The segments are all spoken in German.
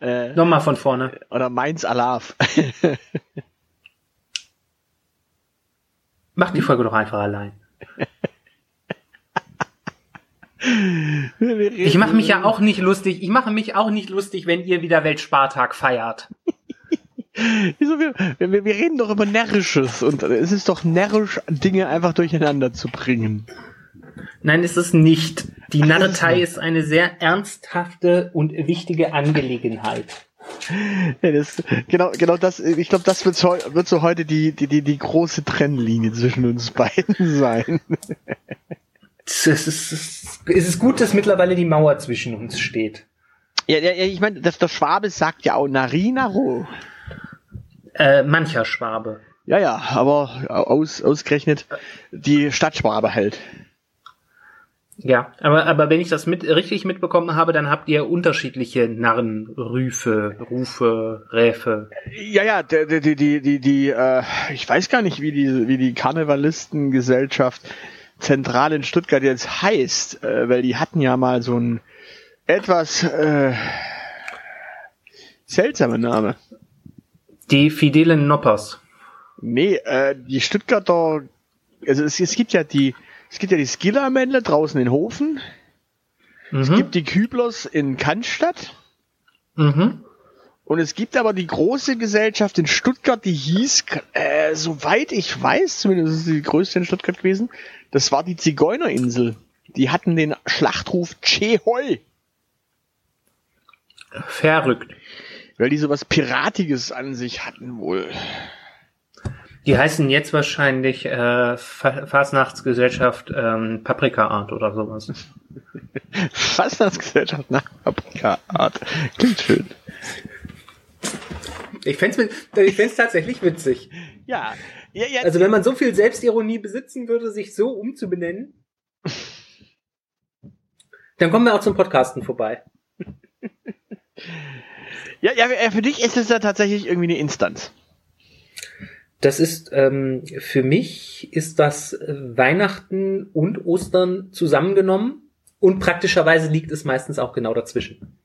Äh, Nochmal von vorne. oder Mainz Alaf. Mach die Folge doch einfach allein. Ich mache mich ja auch nicht lustig. Ich mache mich auch nicht lustig, wenn ihr wieder Weltspartag feiert. Wieso, wir, wir, wir reden doch über Närrisches und es ist doch närrisch, Dinge einfach durcheinander zu bringen. Nein, ist es nicht. Die Ach, Narretei ist eine sehr ernsthafte und wichtige Angelegenheit. Ja, das, genau, genau das, ich glaube, das wird so, wird so heute die, die, die, die große Trennlinie zwischen uns beiden sein. Es ist, es ist gut, dass mittlerweile die Mauer zwischen uns steht. Ja, ja, ja ich meine, das, der Schwabe sagt ja auch Narinaro. Äh, mancher Schwabe. Ja, ja, aber aus, ausgerechnet die Stadtschwabe halt. Ja, aber, aber wenn ich das mit, richtig mitbekommen habe, dann habt ihr unterschiedliche Narrenrüfe, Rufe, Räfe. Ja, ja, die, die, die, die, die äh, ich weiß gar nicht, wie die, wie die Karnevalistengesellschaft zentral in Stuttgart jetzt heißt, äh, weil die hatten ja mal so einen etwas äh, seltsamen Name. Die fidelen Noppers. Nee, äh, die Stuttgarter, also es, es gibt ja die, es gibt ja die Skillermännle draußen in Hofen, es Mhm. gibt die Küblers in Cannstatt Mhm. und es gibt aber die große Gesellschaft in Stuttgart, die hieß, äh, soweit ich weiß, zumindest ist sie die größte in Stuttgart gewesen, das war die Zigeunerinsel. Die hatten den Schlachtruf Chehoi, Verrückt. weil die sowas Piratiges an sich hatten wohl. Die heißen jetzt wahrscheinlich äh, Fa- Fasnachtsgesellschaft ähm, Paprika Art oder sowas. Fastnachtsgesellschaft nach Paprika-Art. Klingt schön. Ich fände ich fänd's tatsächlich witzig. Ja, ja, ja. Also wenn man so viel Selbstironie besitzen würde, sich so umzubenennen, dann kommen wir auch zum Podcasten vorbei. Ja, ja, ja, für dich ist es ja tatsächlich irgendwie eine Instanz. Das ist ähm, für mich ist das äh, Weihnachten und Ostern zusammengenommen und praktischerweise liegt es meistens auch genau dazwischen.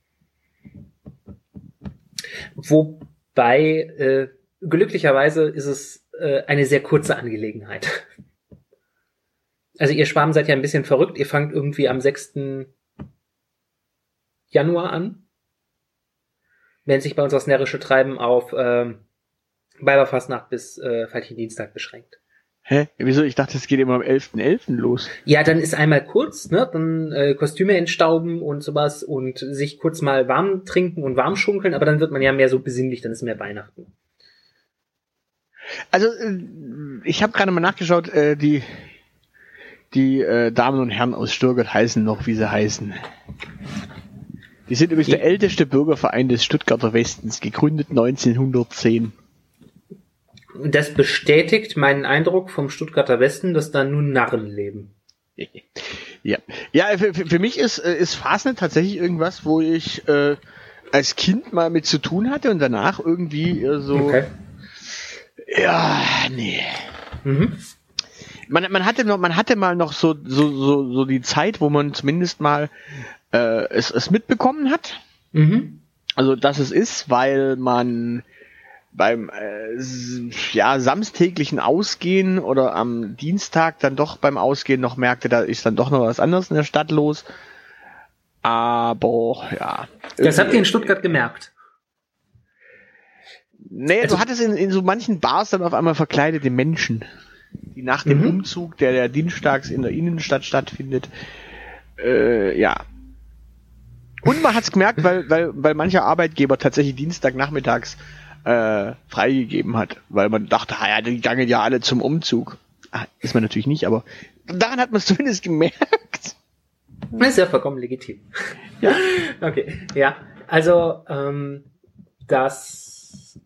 Wobei äh, glücklicherweise ist es äh, eine sehr kurze Angelegenheit. Also ihr Schwaben seid ja ein bisschen verrückt. Ihr fangt irgendwie am 6. Januar an. Während sich bei uns das närrische Treiben auf ähm, Weiberfastnacht bis äh, Dienstag beschränkt. Hä? Wieso? Ich dachte, es geht immer am 11.11. los. Ja, dann ist einmal kurz, ne, dann äh, Kostüme entstauben und sowas und sich kurz mal warm trinken und warm schunkeln, aber dann wird man ja mehr so besinnlich, dann ist mehr Weihnachten. Also, äh, ich habe gerade mal nachgeschaut, äh, die, die äh, Damen und Herren aus Stuttgart heißen noch, wie sie heißen. Die sind übrigens der älteste Bürgerverein des Stuttgarter Westens, gegründet 1910. Das bestätigt meinen Eindruck vom Stuttgarter Westen, dass da nun Narren leben. Ja, ja für, für mich ist, äh, ist Fasnet tatsächlich irgendwas, wo ich äh, als Kind mal mit zu tun hatte und danach irgendwie äh, so, ja, nee. Mhm. Man, man hatte noch, man hatte mal noch so, so, so, so die Zeit, wo man zumindest mal äh, es, es mitbekommen hat. Mhm. Also, dass es ist, weil man beim äh, ja, samstäglichen Ausgehen oder am Dienstag dann doch beim Ausgehen noch merkte, da ist dann doch noch was anderes in der Stadt los. Aber ja. Das habt ihr in Stuttgart gemerkt. Nee, Also- du hattest in, in so manchen Bars dann auf einmal verkleidete Menschen. die nach dem Mhm. Umzug, der der dienstags in der Innenstadt stattfindet. Äh, ja. Und man hat's gemerkt, weil, weil, weil mancher Arbeitgeber tatsächlich Dienstagnachmittags äh, freigegeben hat, weil man dachte, ah ja, die gangen ja alle zum Umzug. Ah, ist man natürlich nicht, aber daran hat man es zumindest gemerkt. Das ist ja vollkommen legitim. Ja. Okay, ja. Also, ähm, das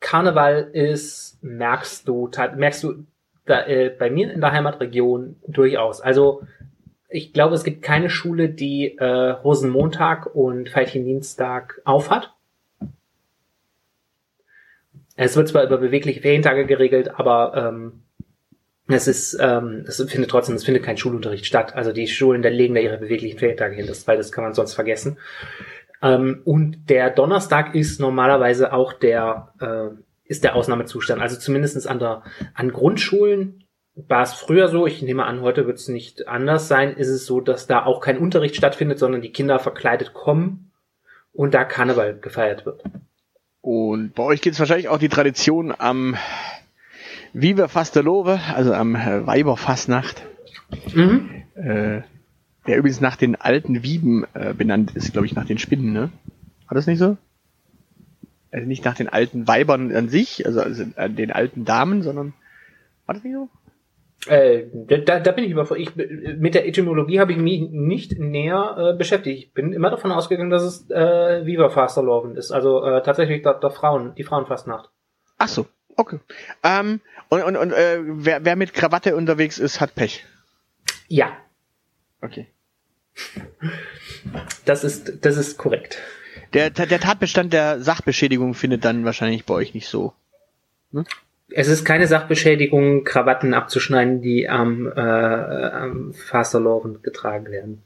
Karneval ist, merkst du, merkst du da, äh, bei mir in der Heimatregion durchaus. Also, ich glaube, es gibt keine Schule, die äh, Rosenmontag und Veilchendienstag aufhat. Es wird zwar über bewegliche Ferientage geregelt, aber ähm, es ist, ähm, es findet trotzdem, es findet kein Schulunterricht statt. Also die Schulen, da legen da ihre beweglichen Ferientage hin, das, weil das kann man sonst vergessen. Ähm, und der Donnerstag ist normalerweise auch der, äh, ist der Ausnahmezustand. Also zumindestens an der, an Grundschulen war es früher so, ich nehme an, heute wird es nicht anders sein, ist es so, dass da auch kein Unterricht stattfindet, sondern die Kinder verkleidet kommen und da Karneval gefeiert wird. Und bei euch gibt es wahrscheinlich auch die Tradition am Viva Fastelove, also am äh, Weiberfastnacht, Mhm. äh, der übrigens nach den alten Wieben äh, benannt ist, glaube ich, nach den Spinnen, ne? War das nicht so? Also nicht nach den alten Weibern an sich, also, also an den alten Damen, sondern war das nicht so? Äh, da, da bin ich überfordert. Ich, mit der Etymologie habe ich mich nicht näher äh, beschäftigt. Ich bin immer davon ausgegangen, dass es äh, Viva Fasterloven ist. Also äh, tatsächlich der, der Frauen, die Frauenfastnacht. Ach so, okay. Ähm, und und, und äh, wer, wer mit Krawatte unterwegs ist, hat Pech. Ja, Okay. das ist, das ist korrekt. Der, der Tatbestand der Sachbeschädigung findet dann wahrscheinlich bei euch nicht so. Es ist keine Sachbeschädigung, Krawatten abzuschneiden, die am, äh, am Fasterloven getragen werden.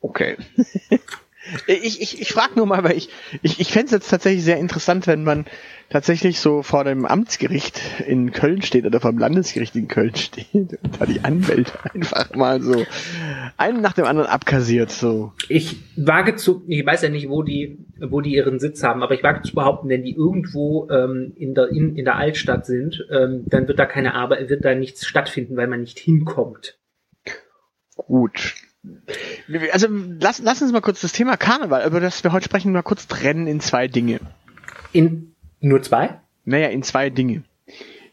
Okay. ich ich, ich frage nur mal, weil ich, ich, ich fände es jetzt tatsächlich sehr interessant, wenn man tatsächlich so vor dem Amtsgericht in Köln steht oder vor dem Landesgericht in Köln steht und da die Anwälte einfach mal so einen nach dem anderen abkassiert. So. Ich wage zu, ich weiß ja nicht, wo die, wo die ihren Sitz haben, aber ich wage zu behaupten, wenn die irgendwo ähm, in, der, in, in der Altstadt sind, ähm, dann wird da keine Arbeit, wird da nichts stattfinden, weil man nicht hinkommt. Gut. Also lass, lass uns mal kurz das Thema Karneval, über das wir heute sprechen, mal kurz trennen in zwei Dinge. In nur zwei? Naja, in zwei Dinge.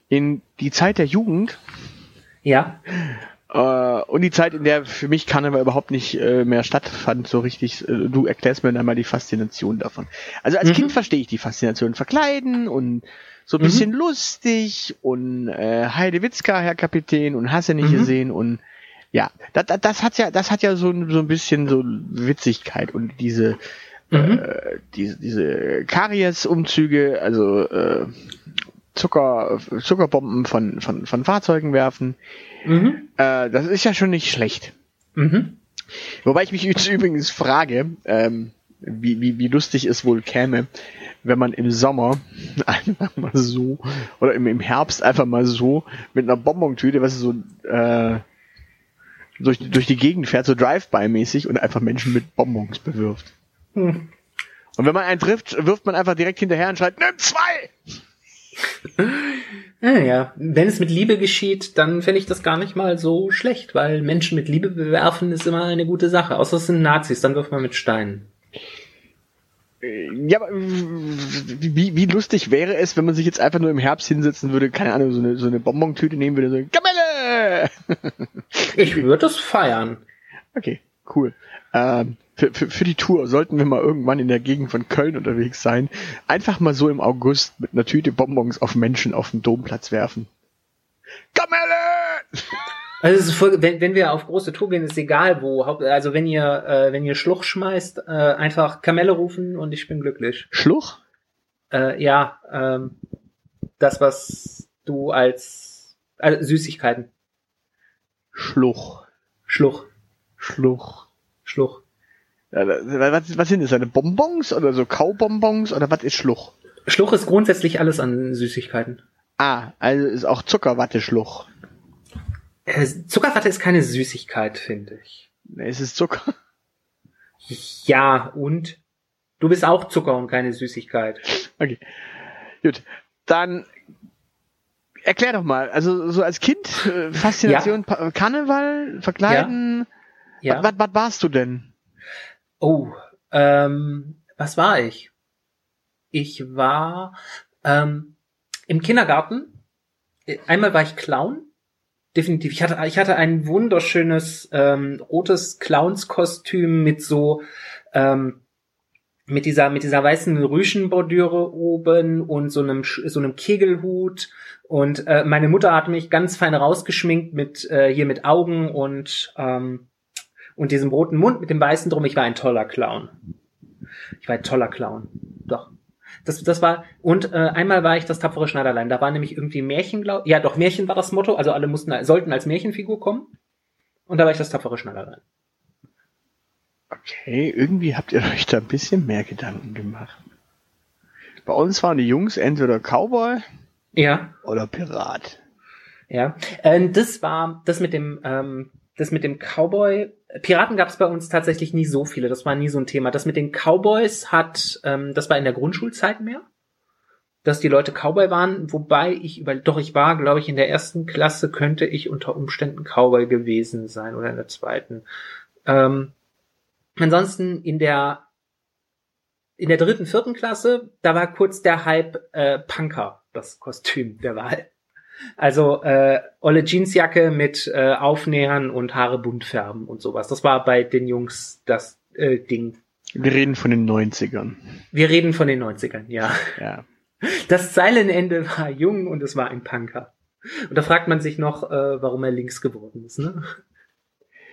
In die Zeit der Jugend Ja. äh, und die Zeit, in der für mich Karneval überhaupt nicht äh, mehr stattfand, so richtig. Äh, du erklärst mir dann mal die Faszination davon. Also als Mhm. Kind verstehe ich die Faszination. Verkleiden und so ein Mhm. bisschen lustig und äh, Heidewitzka, Herr Kapitän und Hasse nicht Mhm. gesehen und ja, das, das, das hat ja, das hat ja so, ein- so ein bisschen so Witzigkeit und diese Mhm. äh, diese, diese Karies-Umzüge, also äh, Zucker, Zuckerbomben von, von, von Fahrzeugen werfen, Mhm. äh, das ist ja schon nicht schlecht. Mhm. Wobei ich mich übrigens frage, ähm, wie, wie, wie lustig es wohl käme, wenn man im Sommer einfach mal so, oder im, im Herbst einfach mal so mit einer Bonbontüte, was so äh, durch, durch die Gegend fährt, so Drive-by-mäßig und einfach Menschen mit Bonbons bewirft. Hm. Und wenn man einen trifft, wirft man einfach direkt hinterher und schreit, nimm zwei! Ja, ja. Wenn es mit Liebe geschieht, dann finde ich das gar nicht mal so schlecht, weil Menschen mit Liebe bewerfen ist immer eine gute Sache. Außer es sind Nazis, dann wirft man mit Steinen. Äh, Ja, aber wie, wie lustig wäre es, wenn man sich jetzt einfach nur im Herbst hinsetzen würde, keine Ahnung, so eine, so eine Bonbontüte nehmen würde, so, Kamelle! Ich würde es feiern. Okay, cool. Ähm, für, für, für die Tour sollten wir mal irgendwann in der Gegend von Köln unterwegs sein. Einfach mal so im August mit einer Tüte Bonbons auf Menschen auf dem Domplatz werfen. Kamelle! Also voll, wenn, wenn wir auf große Tour gehen, ist egal wo. Also wenn ihr äh, wenn ihr Schluch schmeißt, äh, einfach Kamelle rufen und ich bin glücklich. Schluch? Äh, ja, ähm, das was du als äh, Süßigkeiten Schluch. Schluch Schluch. Schluch. Ja, was, was sind das? Eine Bonbons oder so Kaubonbons oder was ist Schluch? Schluch ist grundsätzlich alles an Süßigkeiten. Ah, also ist auch Zuckerwatte-Schluch. Äh, Zuckerwatte ist keine Süßigkeit, finde ich. Ne, es ist Zucker. Ja, und? Du bist auch Zucker und keine Süßigkeit. Okay. Gut. Dann erklär doch mal, also so als Kind, äh, Faszination, ja. Karneval, Verkleiden, ja. ja. Was, was warst du denn? Oh, ähm, was war ich? Ich war ähm, im Kindergarten. Einmal war ich Clown. Definitiv. Ich hatte, ich hatte ein wunderschönes ähm, rotes Clownskostüm mit so ähm, mit dieser mit dieser weißen Rüschenbordüre oben und so einem so einem Kegelhut und äh, meine Mutter hat mich ganz fein rausgeschminkt mit äh, hier mit Augen und ähm, und diesem roten Mund mit dem weißen drum. Ich war ein toller Clown. Ich war ein toller Clown. Doch. Das, das war, und äh, einmal war ich das tapfere Schneiderlein. Da war nämlich irgendwie Märchen, glaub, ja doch, Märchen war das Motto, also alle mussten, sollten als Märchenfigur kommen. Und da war ich das tapfere Schneiderlein. Okay, irgendwie habt ihr euch da ein bisschen mehr Gedanken gemacht. Bei uns waren die Jungs entweder Cowboy ja. oder Pirat. Ja, äh, das war das mit dem ähm, das mit dem Cowboy, Piraten gab es bei uns tatsächlich nie so viele, das war nie so ein Thema. Das mit den Cowboys hat, ähm, das war in der Grundschulzeit mehr, dass die Leute Cowboy waren, wobei ich über, doch ich war, glaube ich, in der ersten Klasse könnte ich unter Umständen Cowboy gewesen sein oder in der zweiten. Ähm, ansonsten in der in der dritten, vierten Klasse, da war kurz der Hype äh, Punker, das Kostüm der Wahl. Also äh, olle Jeansjacke mit äh, Aufnähern und Haare bunt färben und sowas. Das war bei den Jungs das äh, Ding. Wir reden von den 90ern. Wir reden von den 90ern, ja. Ja. Das Zeilenende war jung und es war ein Punker. Und da fragt man sich noch, äh, warum er links geworden ist, ne?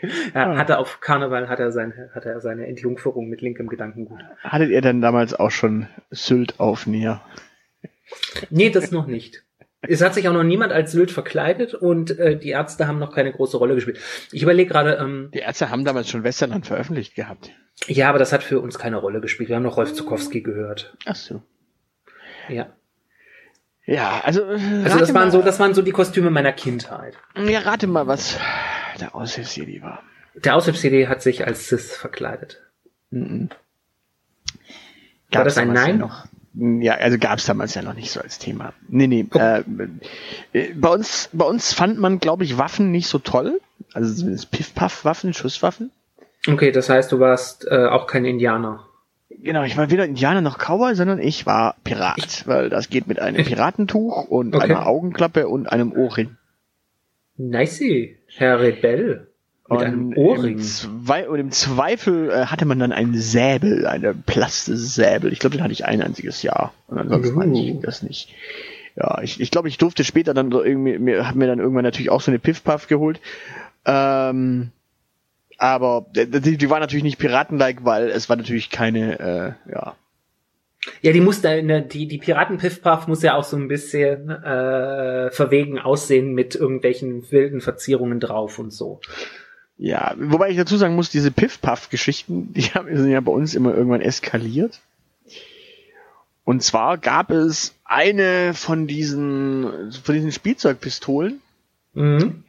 Er ah. hatte auf Karneval hat er seine, hat er seine Entjungferung mit linkem Gedankengut. Hattet ihr denn damals auch schon Sylt auf Näher? Nee, das noch nicht. Es hat sich auch noch niemand als Sylt verkleidet und äh, die Ärzte haben noch keine große Rolle gespielt. Ich überlege gerade. Ähm, die Ärzte haben damals schon Westerland veröffentlicht gehabt. Ja, aber das hat für uns keine Rolle gespielt. Wir haben noch Rolf Zukowski gehört. Ach so. Ja. Ja, also. Äh, also das waren so, das waren so die Kostüme meiner Kindheit. Ja, rate mal, was der Aushilfs-CD war. Der Aushilfs-CD hat sich als Sis verkleidet. Mhm. War das ein Nein? noch? Ja, also gab es damals ja noch nicht so als Thema. Nee, nee. Äh, äh, bei uns, bei uns fand man, glaube ich, Waffen nicht so toll. Also zumindest Piff-Paff-Waffen, Schusswaffen. Okay, das heißt, du warst äh, auch kein Indianer. Genau, ich war weder Indianer noch Cowboy, sondern ich war Pirat, ich, weil das geht mit einem Piratentuch und okay. einer Augenklappe und einem Ohrring. Nice, Herr Rebell. Mit einem Ohrring. Im und im Zweifel äh, hatte man dann einen Säbel, eine Plastesäbel. Ich glaube, den hatte ich ein einziges Jahr. Und ansonsten uh. hatte ich das nicht. Ja, ich, ich glaube, ich durfte später dann so irgendwie, mir, hab mir dann irgendwann natürlich auch so eine Piff-Puff geholt. Ähm, aber die, die war natürlich nicht piratenlike, weil es war natürlich keine, äh, ja. Ja, die muss da, ne, die, die Piraten-Piff-Puff muss ja auch so ein bisschen äh, verwegen aussehen mit irgendwelchen wilden Verzierungen drauf und so. Ja, wobei ich dazu sagen muss, diese Piff-Puff-Geschichten, die sind ja bei uns immer irgendwann eskaliert. Und zwar gab es eine von diesen, von diesen Spielzeugpistolen, mhm.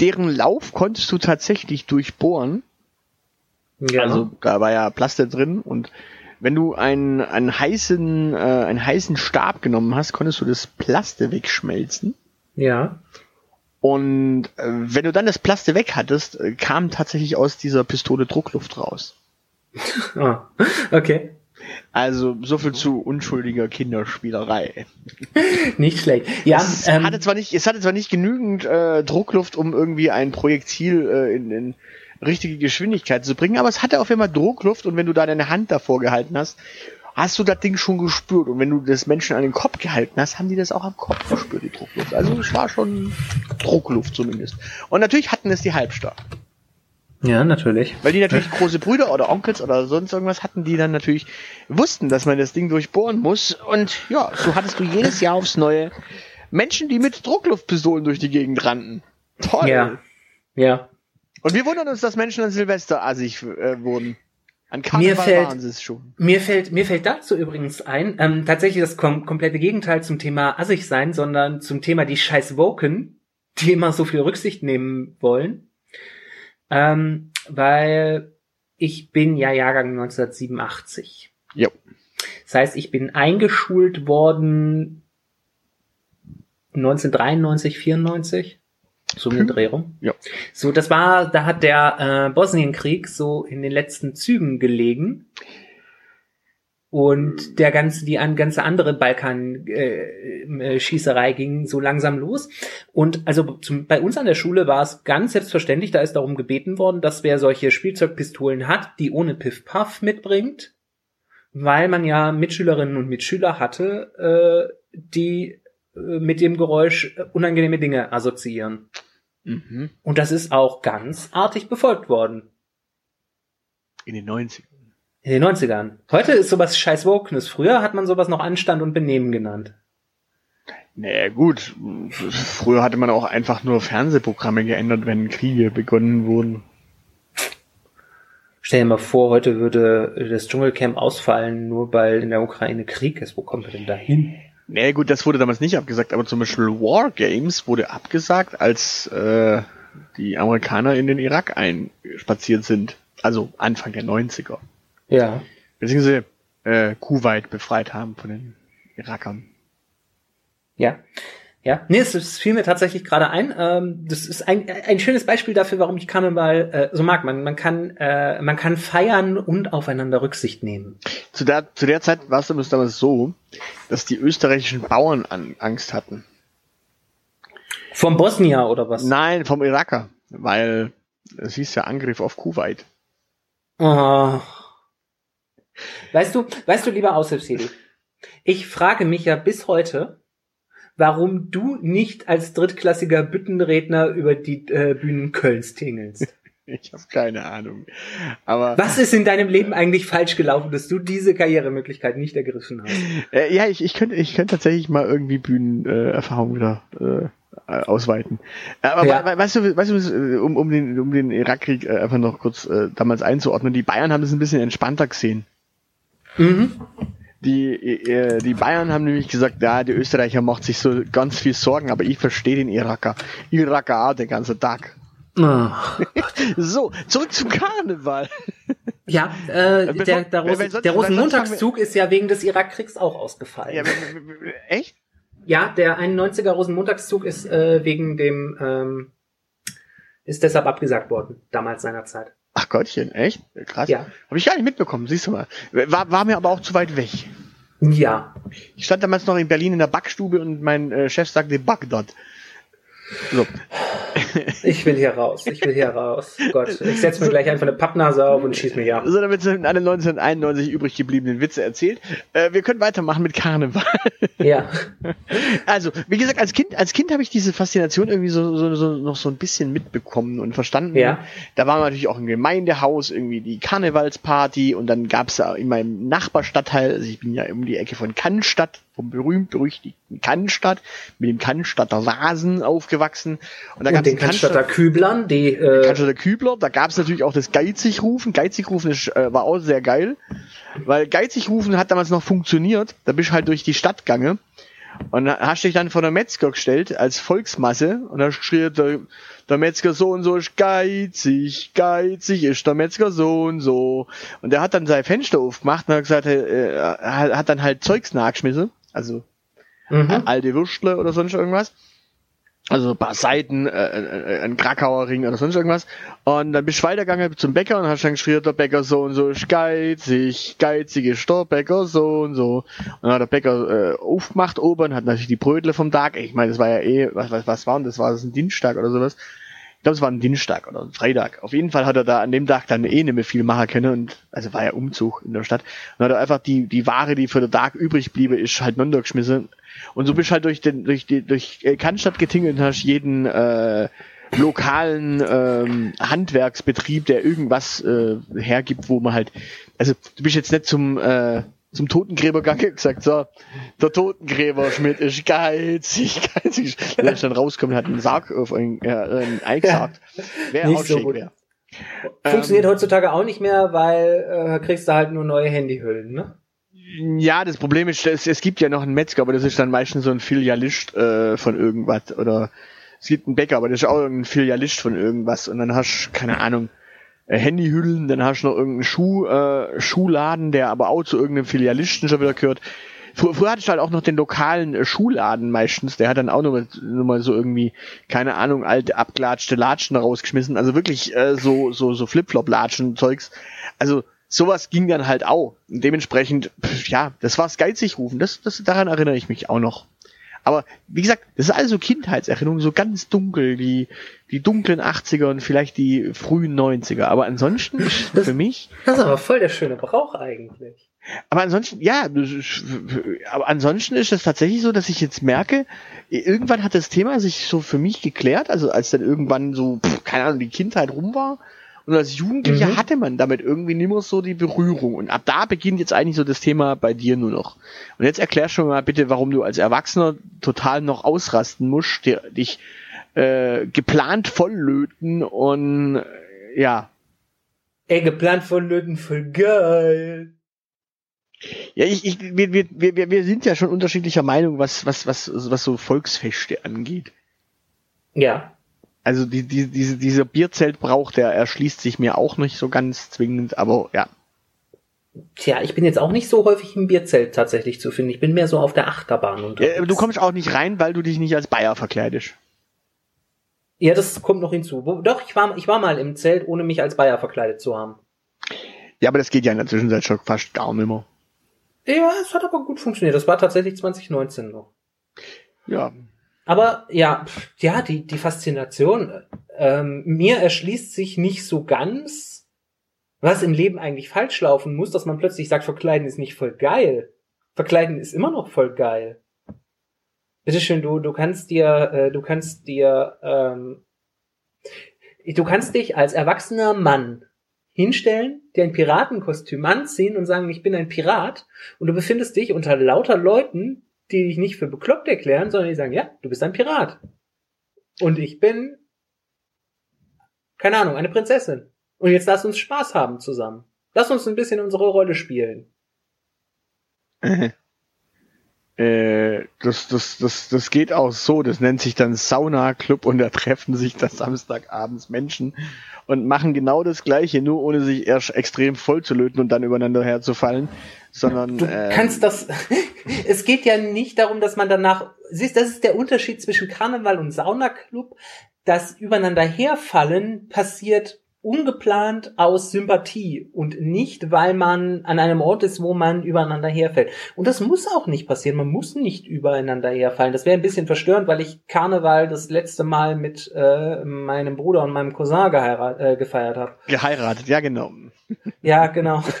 deren Lauf konntest du tatsächlich durchbohren. Ja. Also da war ja Plaste drin und wenn du einen, einen heißen, äh, einen heißen Stab genommen hast, konntest du das Plaste wegschmelzen. Ja. Und äh, wenn du dann das Plaste weg hattest, äh, kam tatsächlich aus dieser Pistole Druckluft raus. ah, okay. Also so viel zu unschuldiger Kinderspielerei. nicht schlecht. Ja, es ähm, hatte zwar nicht, es hatte zwar nicht genügend äh, Druckluft, um irgendwie ein Projektil äh, in, in richtige Geschwindigkeit zu bringen, aber es hatte auf einmal Druckluft und wenn du da deine Hand davor gehalten hast, hast du das Ding schon gespürt. Und wenn du das Menschen an den Kopf gehalten hast, haben die das auch am Kopf gespürt, die Druckluft. Also es war schon Druckluft zumindest. Und natürlich hatten es die Halbstar. Ja, natürlich. Weil die natürlich große Brüder oder Onkels oder sonst irgendwas hatten, die dann natürlich wussten, dass man das Ding durchbohren muss. Und ja, so hattest du jedes Jahr aufs Neue Menschen, die mit Druckluftpistolen durch die Gegend rannten. Toll. Ja. Ja. Und wir wundern uns, dass Menschen an Silvester assig äh, wurden. An Karneval mir fällt, waren sie es schon. Mir fällt, mir fällt dazu übrigens ein, ähm, tatsächlich das kom komplette Gegenteil zum Thema assig sein, sondern zum Thema die scheiß Woken, die immer so viel Rücksicht nehmen wollen. Ähm, weil ich bin ja Jahrgang 1987. Ja. Das heißt, ich bin eingeschult worden 1993, 94. So eine Drehung. Ja. So, das war, da hat der äh, Bosnienkrieg so in den letzten Zügen gelegen. Und der ganze, die an, ganze andere Balkan-Schießerei äh, äh, ging so langsam los. Und also zum, bei uns an der Schule war es ganz selbstverständlich, da ist darum gebeten worden, dass wer solche Spielzeugpistolen hat, die ohne Piff-Puff mitbringt, weil man ja Mitschülerinnen und Mitschüler hatte, äh, die mit dem Geräusch unangenehme Dinge assoziieren. Mhm. Und das ist auch ganz artig befolgt worden. In den 90ern. In den 90ern. Heute ist sowas scheiß Wokeness. Früher hat man sowas noch Anstand und Benehmen genannt. Naja, gut. Früher hatte man auch einfach nur Fernsehprogramme geändert, wenn Kriege begonnen wurden. Stell dir mal vor, heute würde das Dschungelcamp ausfallen, nur weil in der Ukraine Krieg ist. Wo kommen wir denn da hin? Naja, gut, das wurde damals nicht abgesagt, aber zum Beispiel War Games wurde abgesagt, als äh, die Amerikaner in den Irak einspaziert sind. Also Anfang der 90er. Ja. Beziehungsweise äh, Kuwait befreit haben von den Irakern. Ja. Ja, nee, es, es fiel mir tatsächlich gerade ein. Ähm, das ist ein, ein schönes Beispiel dafür, warum ich Karneval äh, so mag. Man, man kann, äh, man kann feiern und aufeinander Rücksicht nehmen. Zu der, zu der Zeit war es damals so, dass die österreichischen Bauern an, Angst hatten. Vom Bosnier oder was? Nein, vom Iraker, weil es hieß ja Angriff auf Kuwait. Oh. Weißt du, weißt du, lieber Aushilfshedi, ich frage mich ja bis heute, warum du nicht als drittklassiger Büttenredner über die äh, Bühnen Kölns tingelst. Ich habe keine Ahnung. Aber was ist in deinem Leben eigentlich falsch gelaufen, dass du diese Karrieremöglichkeit nicht ergriffen hast? Äh, ja, ich, ich könnte ich könnte tatsächlich mal irgendwie Bühnenerfahrung äh, wieder äh, ausweiten. Aber ja. we weißt du, weißt du, um, um den um den Irakkrieg äh, einfach noch kurz äh, damals einzuordnen, die Bayern haben es ein bisschen entspannter gesehen. Mhm. Die, äh, die Bayern haben nämlich gesagt, ja, die Österreicher macht sich so ganz viel Sorgen, aber ich verstehe den Iraker. Iraker auch den ganzen Tag. Oh. so, zurück zum Karneval. Ja, äh, der, der, Rosen, sonst, der Rosenmontagszug ist ja wegen des Irakkriegs auch ausgefallen. Ja, echt? Ja, der 91er Rosenmontagszug ist äh, wegen dem ähm, ist deshalb abgesagt worden, damals seinerzeit. Ach Gottchen, echt? Krass. Ja. Habe ich gar nicht mitbekommen, siehst du mal. War, war mir aber auch zu weit weg. Ja. Ich stand damals noch in Berlin in der Backstube und mein äh, Chef sagte Bagdad. So. Ich will hier raus. Ich will hier raus. Gott, ich setze mir so, gleich einfach eine Pappnase auf und schieß mich ab. So, damit sind alle 1991 übrig gebliebenen Witze erzählt. Äh, wir können weitermachen mit Karneval. Ja. Also, wie gesagt, als Kind, als Kind habe ich diese Faszination irgendwie so, so, so noch so ein bisschen mitbekommen und verstanden. Ja. Da war natürlich auch im Gemeindehaus irgendwie die Karnevalsparty und dann gab's in meinem Nachbarstadtteil, also ich bin ja um die Ecke von Cannstatt, vom berühmt-berüchtigten Cannstatt, mit dem Cannstatter Vasen aufgewachsen. Und da gab es den Cannstatter Küblern, die äh Cannstatter Kübler, da gab es natürlich auch das Geizigrufen. Geizigrufen ist, äh, war auch sehr geil, weil Geizigrufen hat damals noch funktioniert. Da bist du halt durch die Stadt gegangen und hast dich dann vor der Metzger gestellt als Volksmasse und hast geschrien, der, der Metzger so und so ist geizig, geizig ist der Metzger so und so. Und der hat dann sein Fenster aufgemacht und hat gesagt, äh, hat dann halt Zeugs nachgeschmissen also mhm. alte Würstle oder sonst irgendwas. Also ein paar Seiten, äh, äh, ein Krakauer Ring oder sonst irgendwas. Und dann bist du weitergegangen zum Bäcker und hast dann geschrien, der Bäcker so und so ist geizig, geizig ist der Bäcker so und so. Und dann hat der Bäcker äh, aufgemacht oben, hat natürlich die Brötle vom Tag. Ich meine, das war ja eh, was, was, was war denn das? War das ein Dienstag oder sowas? Ich glaube, es war ein Dienstag oder ein Freitag. Auf jeden Fall hat er da an dem Tag dann eh nicht mehr viel machen können und also war ja Umzug in der Stadt. Und hat er einfach die, die Ware, die für den Tag übrig bliebe, ist halt geschmissen. Und so bist du halt durch den, durch die, durch äh, Cannstatt getingelt und hast jeden äh, lokalen ähm, Handwerksbetrieb, der irgendwas äh, hergibt, wo man halt, also du bist jetzt nicht zum äh, zum Totengräber gegangen gesagt, so, der Totengräber Schmidt ist geizig, geizig. Der ist dann rausgekommen hat einen Sarg auf ein, äh, ein Ei gesagt. Wäre auch so gut. Wär. Funktioniert ähm, heutzutage auch nicht mehr, weil äh, kriegst du halt nur neue Handyhüllen, ne? Ja, das Problem ist, es, es gibt ja noch einen Metzger, aber das ist dann meistens so ein Filialist äh, von irgendwas. Oder es gibt einen Bäcker, aber das ist auch ein Filialist von irgendwas. Und dann hast du, keine Ahnung, Handyhüllen, dann hast du noch irgendeinen Schuh, äh, Schuhladen, der aber auch zu irgendeinem Filialisten schon wieder gehört. früher, früher hatte ich halt auch noch den lokalen äh, Schulladen meistens, der hat dann auch nochmal noch mal so irgendwie, keine Ahnung, alte abgelatschte Latschen rausgeschmissen, also wirklich äh, so, so, so Flip-Flop-Latschen Zeugs. Also sowas ging dann halt auch. Und dementsprechend, pf, ja, das war's geizig rufen, das, das, daran erinnere ich mich auch noch. Aber wie gesagt, das ist also Kindheitserinnerungen, so ganz dunkel, die, die dunklen 80er und vielleicht die frühen 90er. Aber ansonsten ist Das- für mich, Das ist aber voll der schöne Brauch eigentlich. aber ansonsten, ja, aber ansonsten ist es tatsächlich so, dass ich jetzt merke, irgendwann hat das Thema sich so für mich geklärt, also als dann irgendwann so, keine Ahnung, die Kindheit rum war. Und als Jugendlicher Mhm. hatte man damit irgendwie nicht mehr so die Berührung. Und ab da beginnt jetzt eigentlich so das Thema bei dir nur noch. Und jetzt erklär schon mal bitte, warum du als Erwachsener total noch ausrasten musst, dir- dich äh, geplant volllöten und äh, ja. Ey, geplant von Löten, voll geil. Ja, ich, ich, wir, wir, wir, wir sind ja schon unterschiedlicher Meinung, was, was, was, was so Volksfeste angeht. Ja. Also die, die, diese, dieser Bierzeltbrauch, der erschließt sich mir auch nicht so ganz zwingend, aber ja. Tja, ich bin jetzt auch nicht so häufig im Bierzelt tatsächlich zu finden. Ich bin mehr so auf der Achterbahn unterwegs. ja. Du kommst auch nicht rein, weil du dich nicht als Bayer verkleidest. Ja, das kommt noch hinzu. Doch, ich war, ich war mal im Zelt, ohne mich als Bayer verkleidet zu haben. Ja, aber das geht ja in der Zwischenzeit schon fast gar nicht mehr. Ja, es hat aber gut funktioniert. Das war tatsächlich 2019 noch. Ja. Aber ja, ja, die, die Faszination, ähm, mir erschließt sich nicht so ganz, was im Leben eigentlich falsch laufen muss, dass man plötzlich sagt, verkleiden ist nicht voll geil. Verkleiden ist immer noch voll geil. Bitteschön, du, du kannst dir, äh, du kannst dir, ähm, du kannst dich als erwachsener Mann hinstellen, dir ein Piratenkostüm anziehen und sagen, ich bin ein Pirat und du befindest dich unter lauter Leuten, die dich nicht für bekloppt erklären, sondern die sagen, ja, du bist ein Pirat. Und ich bin, keine Ahnung, eine Prinzessin. Und jetzt lass uns Spaß haben zusammen. Lass uns ein bisschen unsere Rolle spielen. Äh, das, das, das, das geht auch so. Das nennt sich dann Sauna-Club und da treffen sich dann Samstagabends Menschen und machen genau das Gleiche, nur ohne sich erst extrem voll zu löten und dann übereinander herzufallen, sondern Du äh, kannst das, es geht ja nicht darum, dass man danach, siehst, das ist der Unterschied zwischen Karneval und Saunaclub. Das übereinander herfallen passiert ungeplant aus Sympathie und nicht, weil man an einem Ort ist, wo man übereinander herfällt. Und das muss auch nicht passieren. Man muss nicht übereinander herfallen. Das wäre ein bisschen verstörend, weil ich Karneval das letzte Mal mit äh, meinem Bruder und meinem Cousin geheirat, äh, gefeiert habe. geheiratet, ja genau. Ja, genau.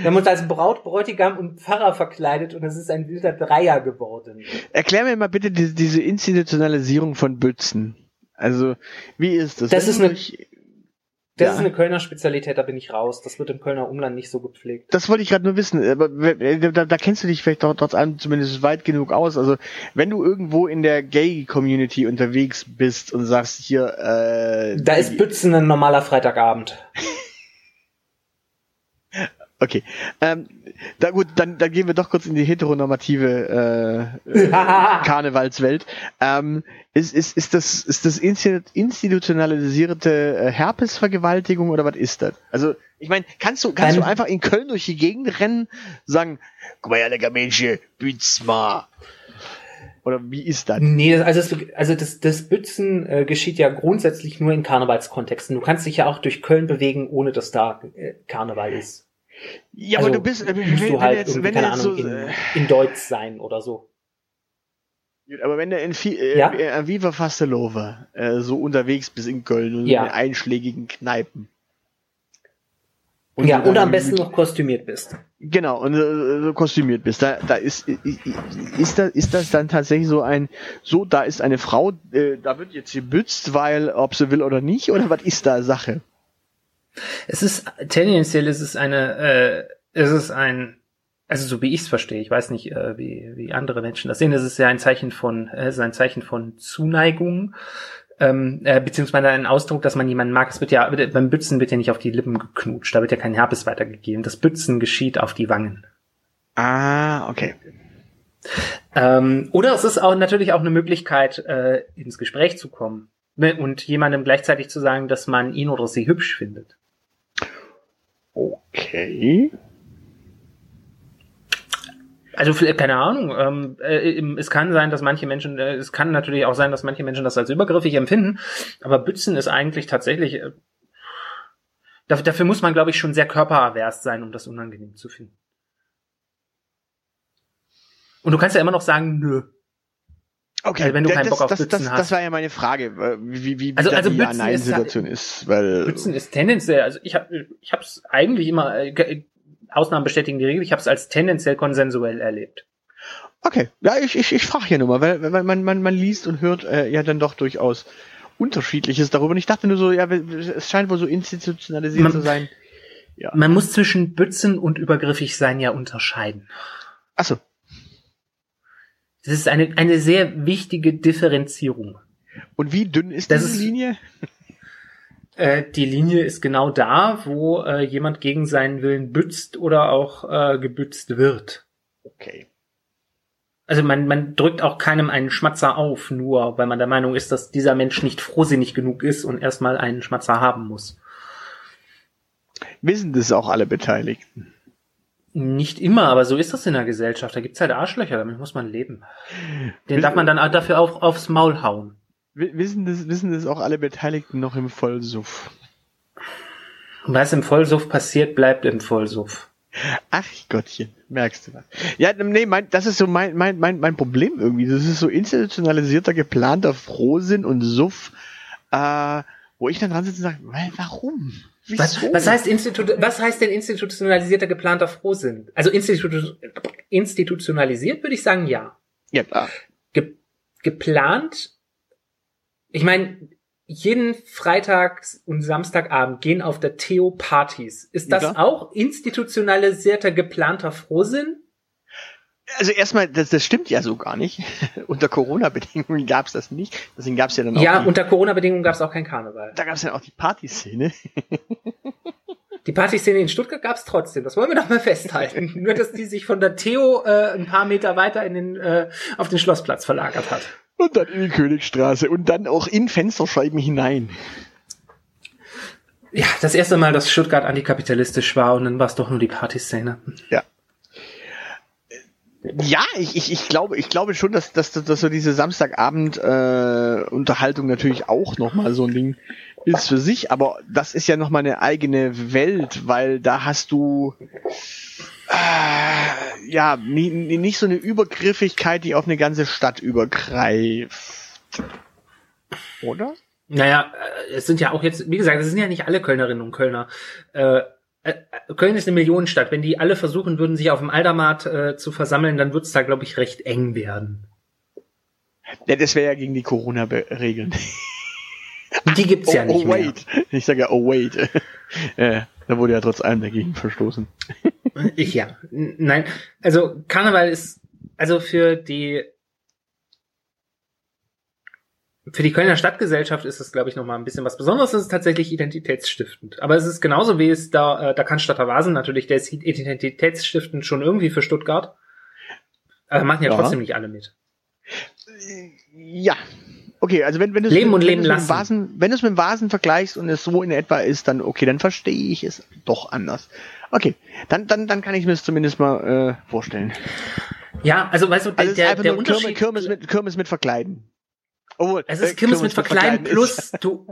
Wir haben uns als Braut, Bräutigam und Pfarrer verkleidet und es ist ein wilder Dreier geworden. Erklär mir mal bitte die, diese Institutionalisierung von Bützen. Also, wie ist das? Das ist eine- durch- Das Ja. ist eine Kölner Spezialität, da bin ich raus. Das wird im Kölner Umland nicht so gepflegt. Das wollte ich gerade nur wissen. Aber da, da kennst du dich vielleicht doch trotzdem zumindest weit genug aus. Also wenn du irgendwo in der Gay-Community unterwegs bist und sagst hier, äh, Da ist Bützen ein normaler Freitagabend. okay, ähm, da gut, dann, dann gehen wir doch kurz in die heteronormative äh, äh, Karnevalswelt. Ähm, ist, ist, ist das ist das insti- institutionalisierte äh, Herpesvergewaltigung oder was ist das? Also ich meine, kannst du kannst Dann- du einfach in Köln durch die Gegend rennen, sagen, guck mal, ja, lecker Mensch, bütz mal. Oder wie ist das? Nee, also, das, also das, das Bützen äh, geschieht ja grundsätzlich nur in Karnevalskontexten. Du kannst dich ja auch durch Köln bewegen, ohne dass da äh, Karneval ist. Ja, also aber du bist, äh, musst wenn du halt jetzt, wenn keine Ahnung, so, in, äh, in Deutsch sein oder so. aber wenn du in äh, Ja? äh, Viva Fastelova äh, so unterwegs bist in Köln und Ja. in einschlägigen Kneipen. ja, und dann am besten noch kostümiert bist. Genau, und äh, kostümiert bist. Da, da ist, i- ist das, ist das dann tatsächlich so ein, so, da ist eine Frau, äh, da wird jetzt gebützt, weil, ob sie will oder nicht, oder was ist da Sache? Es ist tendenziell ist es eine, äh, es ist ein, also so wie ich es verstehe, ich weiß nicht, äh, wie, wie andere Menschen das sehen, es ist ja ein Zeichen von, äh, es ist ein Zeichen von Zuneigung, ähm, äh, beziehungsweise ein Ausdruck, dass man jemanden mag. Es wird ja, beim Bützen wird ja nicht auf die Lippen geknutscht, da wird ja kein Herpes weitergegeben. Das Bützen geschieht auf die Wangen. Ah, okay. Ähm, oder es ist auch natürlich auch eine Möglichkeit, äh, ins Gespräch zu kommen ne, und jemandem gleichzeitig zu sagen, dass man ihn oder sie hübsch findet. Okay. Also vielleicht, keine Ahnung. Ähm, äh, es kann sein, dass manche Menschen, äh, es kann natürlich auch sein, dass manche Menschen das als übergriffig empfinden. Aber Bützen ist eigentlich tatsächlich. Äh, dafür, dafür muss man, glaube ich, schon sehr körperavers sein, um das unangenehm zu finden. Und du kannst ja immer noch sagen, nö. Okay, Also wenn du keinen das, Bock auf das, Bützen das, hast. das war ja meine Frage, wie, wie, wie Also- also die Bützen ist Situation ist, weil Bützen ist tendenziell, also ich habe ich habe es eigentlich immer äh, Ausnahmen bestätigen die Regel, ich habe es als tendenziell konsensuell erlebt. Okay, ja, ich, ich, ich frage hier nur mal, weil, weil man, man, man liest und hört äh, ja dann doch durchaus Unterschiedliches darüber. Und ich dachte nur so, ja, es scheint wohl so institutionalisiert Man- zu sein. Man muss zwischen Bützen und übergriffig sein ja unterscheiden. Achso, Das ist eine eine sehr wichtige Differenzierung. und wie dünn ist Das diese ist- Linie? Äh, die Linie ist genau da, wo äh, jemand gegen seinen Willen bützt oder auch äh, gebützt wird. Okay. Also man, man drückt auch keinem einen Schmatzer auf, nur weil man der Meinung ist, dass dieser Mensch nicht frohsinnig genug ist und erstmal einen Schmatzer haben muss. Wissen das auch alle Beteiligten? Nicht immer, aber so ist das in der Gesellschaft. Da gibt's halt Arschlöcher, damit muss man leben. Den darf man dann auch dafür auf, aufs Maul hauen. Wissen das, wissen das auch alle Beteiligten noch im Vollsuff? Und was im Vollsuff passiert, bleibt im Vollsuff. Ach Gottchen, merkst du was? Ja, nee, mein, das ist so mein, mein, mein, mein Problem irgendwie. Das ist so institutionalisierter, geplanter Frohsinn und Suff, äh, wo ich dann dran sitze und sage, weil, Was, was heißt Institu was heißt denn institutionalisierter geplanter Frohsinn? Also institu institutionalisiert würde ich sagen, ja. Ja, klar. Ge geplant, ich meine, jeden Freitag und Samstagabend gehen auf der Theo Partys. Ist das Ja. auch institutionalisierter geplanter Frohsinn? Also erstmal, das, das stimmt ja so gar nicht. Unter Corona-Bedingungen gab es das nicht. Deswegen gab es ja dann auch Ja, die, unter Corona-Bedingungen gab es auch kein Karneval. da gab es ja auch die Partyszene. Die Partyszene in Stuttgart gab es trotzdem. Das wollen wir doch mal festhalten. Nur, dass die sich von der Theo äh, ein paar Meter weiter in den, äh, auf den Schlossplatz verlagert hat. Und dann in die Königstraße und dann auch in Fensterscheiben hinein. Ja, das erste Mal, dass Stuttgart antikapitalistisch war und dann war es doch nur die Partyszene. Ja. Ja, ich, ich, ich glaube, ich glaube schon, dass, dass, dass so diese Samstagabend äh, Unterhaltung natürlich auch nochmal so ein Ding ist für sich, aber das ist ja nochmal eine eigene Welt, weil da hast du äh, ja nie, nie- nicht so eine Übergriffigkeit, die auf eine ganze Stadt übergreift. Oder? Naja, äh, es sind ja auch jetzt, wie gesagt, es sind ja nicht alle Kölnerinnen und Kölner. Äh, äh, Köln ist eine Millionenstadt. Wenn die alle versuchen würden, sich auf dem Aldermarkt äh, zu versammeln, dann wird es da, glaube ich, recht eng werden. Ja, das wäre ja gegen die Corona-Regeln. Die gibt's Oh, ja nicht oh mehr. wait. Ich sage ja, oh wait. äh, da wurde ja trotz allem dagegen verstoßen. Ich ja. Nein, also Karneval ist also für die für die Kölner Stadtgesellschaft ist es, glaube ich, noch mal ein bisschen was Besonderes. Es ist tatsächlich identitätsstiftend. Aber es ist genauso wie es da, äh, da kann Stadter Vasen natürlich, der ist identitätsstiftend schon irgendwie für Stuttgart. Aber machen ja, Ja. trotzdem nicht alle mit. Ja. Okay, also wenn, wenn du es Leben mit, und leben lassen. Vasen, wenn du es mit dem Vasen vergleichst und es so in etwa ist, dann okay, dann verstehe ich es doch anders. Okay, dann, dann, dann kann ich mir es zumindest mal äh, vorstellen. Ja, also weißt du, der, Also der, einfach der Unterschied. Kirmes, mit, Kirmes mit Verkleiden. Obwohl, Es ist äh, Kirmes mit Verkleiden ist- plus du,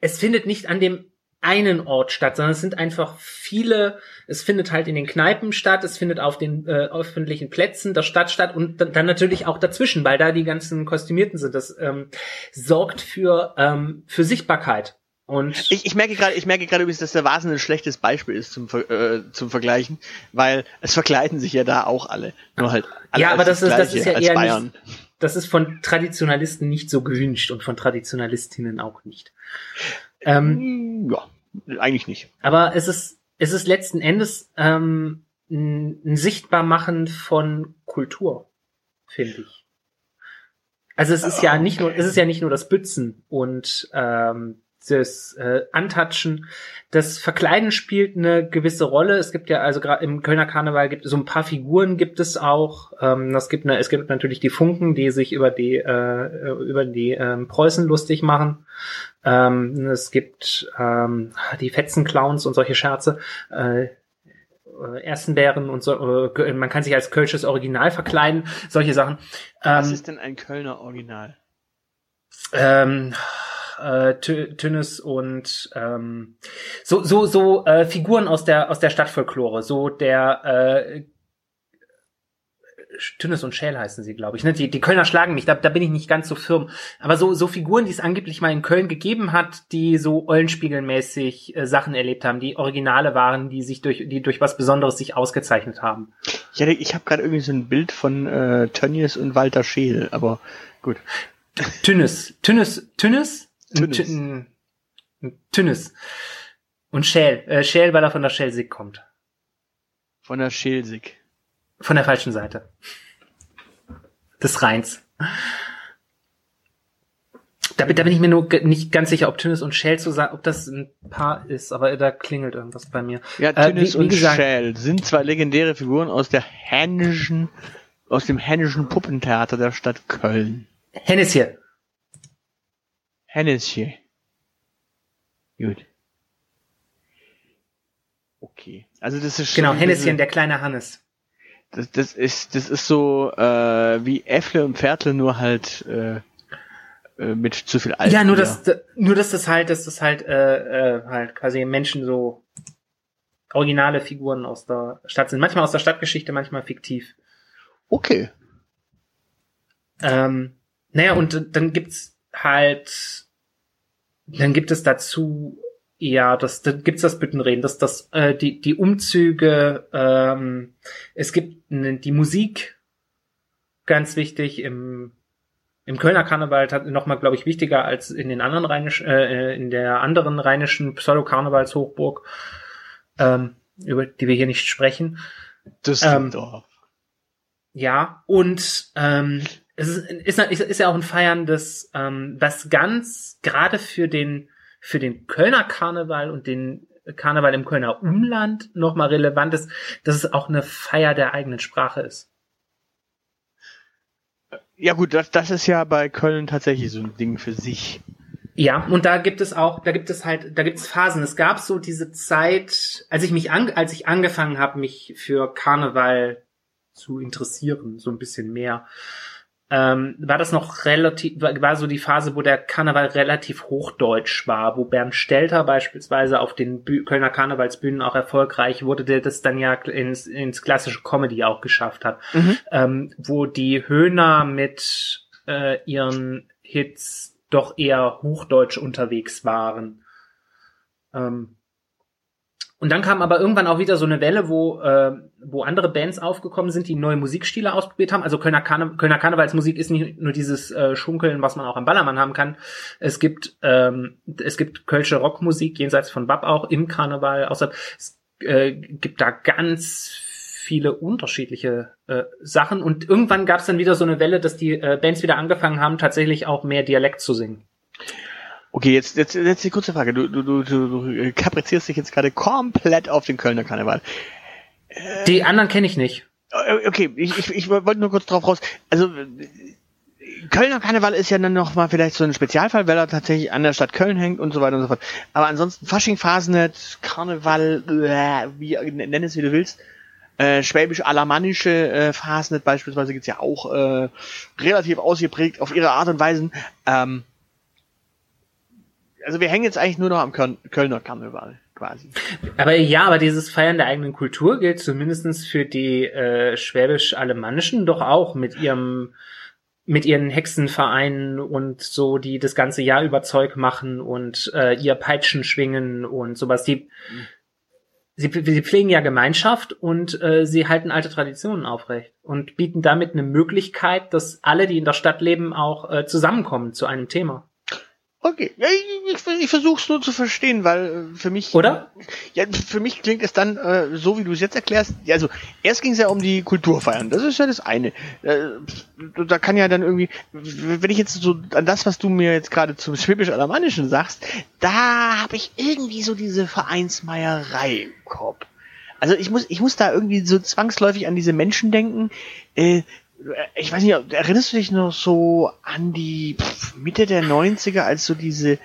es findet nicht an dem einen Ort statt, sondern es sind einfach viele, es findet halt in den Kneipen statt, es findet auf den äh, öffentlichen Plätzen der Stadt statt und dann, dann natürlich auch dazwischen, weil da die ganzen Kostümierten sind. Das ähm, sorgt für, ähm, für Sichtbarkeit. Und Ich, ich merke gerade, ich merke gerade übrigens, dass der Vasen ein schlechtes Beispiel ist zum, äh, zum Vergleichen, weil es verkleiden sich ja da auch alle. Nur halt alle ja, aber das ist, das ist ja eher Bayern. nicht, das ist von Traditionalisten nicht so gewünscht und von Traditionalistinnen auch nicht. Ähm, Hm, Ja, eigentlich nicht. Aber es ist, es ist letzten Endes ähm, ein, ein Sichtbarmachen von Kultur, finde ich. Also es ist ja nicht nur, es ist ja nicht nur das Bützen und ähm, das äh, Antatschen. Das Verkleiden spielt eine gewisse Rolle. Es gibt ja also gerade im Kölner Karneval gibt es so ein paar Figuren gibt es auch. Ähm, das gibt eine, es gibt natürlich die Funken, die sich über die äh, über die ähm, Preußen lustig machen. Ähm, es gibt ähm, die Fetzenclowns und solche Scherze. Äh, Erstenbären und so, äh, man kann sich als Kölsches Original verkleiden, solche Sachen. Was Ähm, ist denn ein Kölner Original? ähm, äh, Tünnes und ähm, so so so äh, Figuren aus der aus der Stadtfolklore, so der äh, Tünnes und Schäl heißen sie, glaube ich. Ne? Die, die Kölner schlagen mich, da, da bin ich nicht ganz so firm. Aber so, so Figuren, die es angeblich mal in Köln gegeben hat, die so Eulenspiegelmäßig äh, Sachen erlebt haben, die Originale waren, die sich durch, die durch was Besonderes sich ausgezeichnet haben. Ich, hatte- ich habe gerade irgendwie so ein Bild von äh, Tönnies und Walter Scheel, aber gut. Tünnes, Tünnes, Tünnes, Tünnes. Tün- Tünnes. Und Schäl, äh, Schäl, weil er von der Schelsig kommt. Von der Schelsig. Von der falschen Seite. Des Rheins. Da, bin- da bin ich mir nur nicht ganz sicher, ob Tünnes und Schäl zusammen, ob das ein Paar ist, aber da klingelt irgendwas bei mir. Ja, Äh, wie- wie und Schäl sind zwei legendäre Figuren aus der händischen, aus dem händischen Puppentheater der Stadt Köln. Hennes hier. Hennesje. Gut. Okay. Also das ist schon Genau, Henneschen, der kleine Hannes. Das, das ist, das ist so äh, wie Äffle und Pferdle, nur halt äh, äh, mit zu viel Alkohol. Ja, nur dass, nur dass das halt, dass das halt, äh, äh, halt quasi Menschen so originale Figuren aus der Stadt sind. Manchmal aus der Stadtgeschichte, manchmal fiktiv. Okay. Ähm, naja, und dann gibt's halt, dann gibt es dazu, ja, das, dann gibt's das Büttenreden, dass das, äh, die, die Umzüge, ähm, es gibt ne, die Musik, ganz wichtig, im, im Kölner Karneval nochmal, glaube ich, wichtiger als in den anderen rheinischen, äh, in der anderen rheinischen Pseudo-Karnevalshochburg, ähm, über die wir hier nicht sprechen. Düsseldorf. Ja, und ähm, es ist, ist, ist, ja auch ein Feiern des, ähm, was ganz gerade für den für den Kölner Karneval und den Karneval im Kölner Umland nochmal relevant ist, dass es auch eine Feier der eigenen Sprache ist. Ja gut, das, das ist ja bei Köln tatsächlich so ein Ding für sich. Ja, und da gibt es auch, da gibt es halt, da gibt es Phasen. Es gab so diese Zeit, als ich mich an, als ich angefangen habe, mich für Karneval zu interessieren, so ein bisschen mehr, ähm, war das noch relativ, war, so die Phase, wo der Karneval relativ hochdeutsch war, wo Bernd Stelter beispielsweise auf den Bü Kölner Karnevalsbühnen auch erfolgreich wurde, der das dann ja ins, ins klassische Comedy auch geschafft hat, Mhm. ähm, wo die Höhner mit äh, ihren Hits doch eher hochdeutsch unterwegs waren. Ähm, und dann kam aber irgendwann auch wieder so eine Welle, wo, äh, wo andere Bands aufgekommen sind, die neue Musikstile ausprobiert haben. Also Kölner, Karne Kölner Karnevalsmusik ist nicht nur dieses äh, Schunkeln, was man auch am Ballermann haben kann. Es gibt, ähm, es gibt Kölsche Rockmusik, jenseits von Bab auch, im Karneval. Außer, es äh, gibt da ganz viele unterschiedliche äh, Sachen. Und irgendwann gab es dann wieder so eine Welle, dass die äh, Bands wieder angefangen haben, tatsächlich auch mehr Dialekt zu singen. Okay, jetzt, jetzt, jetzt die kurze Frage. Du, du, du, du, kaprizierst dich jetzt gerade komplett auf den Kölner Karneval. Die anderen kenne ich nicht. Äh, Okay, ich, ich, ich wollte nur kurz drauf raus. Also äh, Kölner Karneval ist ja dann noch mal vielleicht so ein Spezialfall, weil er tatsächlich an der Stadt Köln hängt und so weiter und so fort. Aber ansonsten Fasching, Fasnet, Karneval, äh, wie nenn es wie du willst. Äh, Schwäbisch-Alamannische äh, Fasnet beispielsweise gibt's ja auch äh, relativ ausgeprägt auf ihre Art und Weise. Ähm, also wir hängen jetzt eigentlich nur noch am Köln Kölner Karneval quasi. Aber ja, aber dieses Feiern der eigenen Kultur gilt zumindestens für die äh, schwäbisch-alemannischen doch auch mit ihrem mit ihren Hexenvereinen und so, die das ganze Jahr über Zeug machen und äh, ihr Peitschen schwingen und sowas. Die, sie, sie pflegen ja Gemeinschaft und äh, sie halten alte Traditionen aufrecht und bieten damit eine Möglichkeit, dass alle, die in der Stadt leben, auch äh, zusammenkommen zu einem Thema. Okay, ich, ich versuche es nur zu verstehen, weil äh, für mich Oder? Ja, für mich klingt es dann äh, so, wie du es jetzt erklärst. Ja, Also erst ging es ja um die Kulturfeiern. Das ist ja das eine. Äh, da kann ja dann irgendwie, wenn ich jetzt so an das, was du mir jetzt gerade zum Schwäbisch-Alamannischen sagst, da habe ich irgendwie so diese Vereinsmeierei im Kopf. Also ich muss, ich muss da irgendwie so zwangsläufig an diese Menschen denken. Äh, ich weiß nicht, erinnerst du dich noch so an die Mitte der 90er, als so diese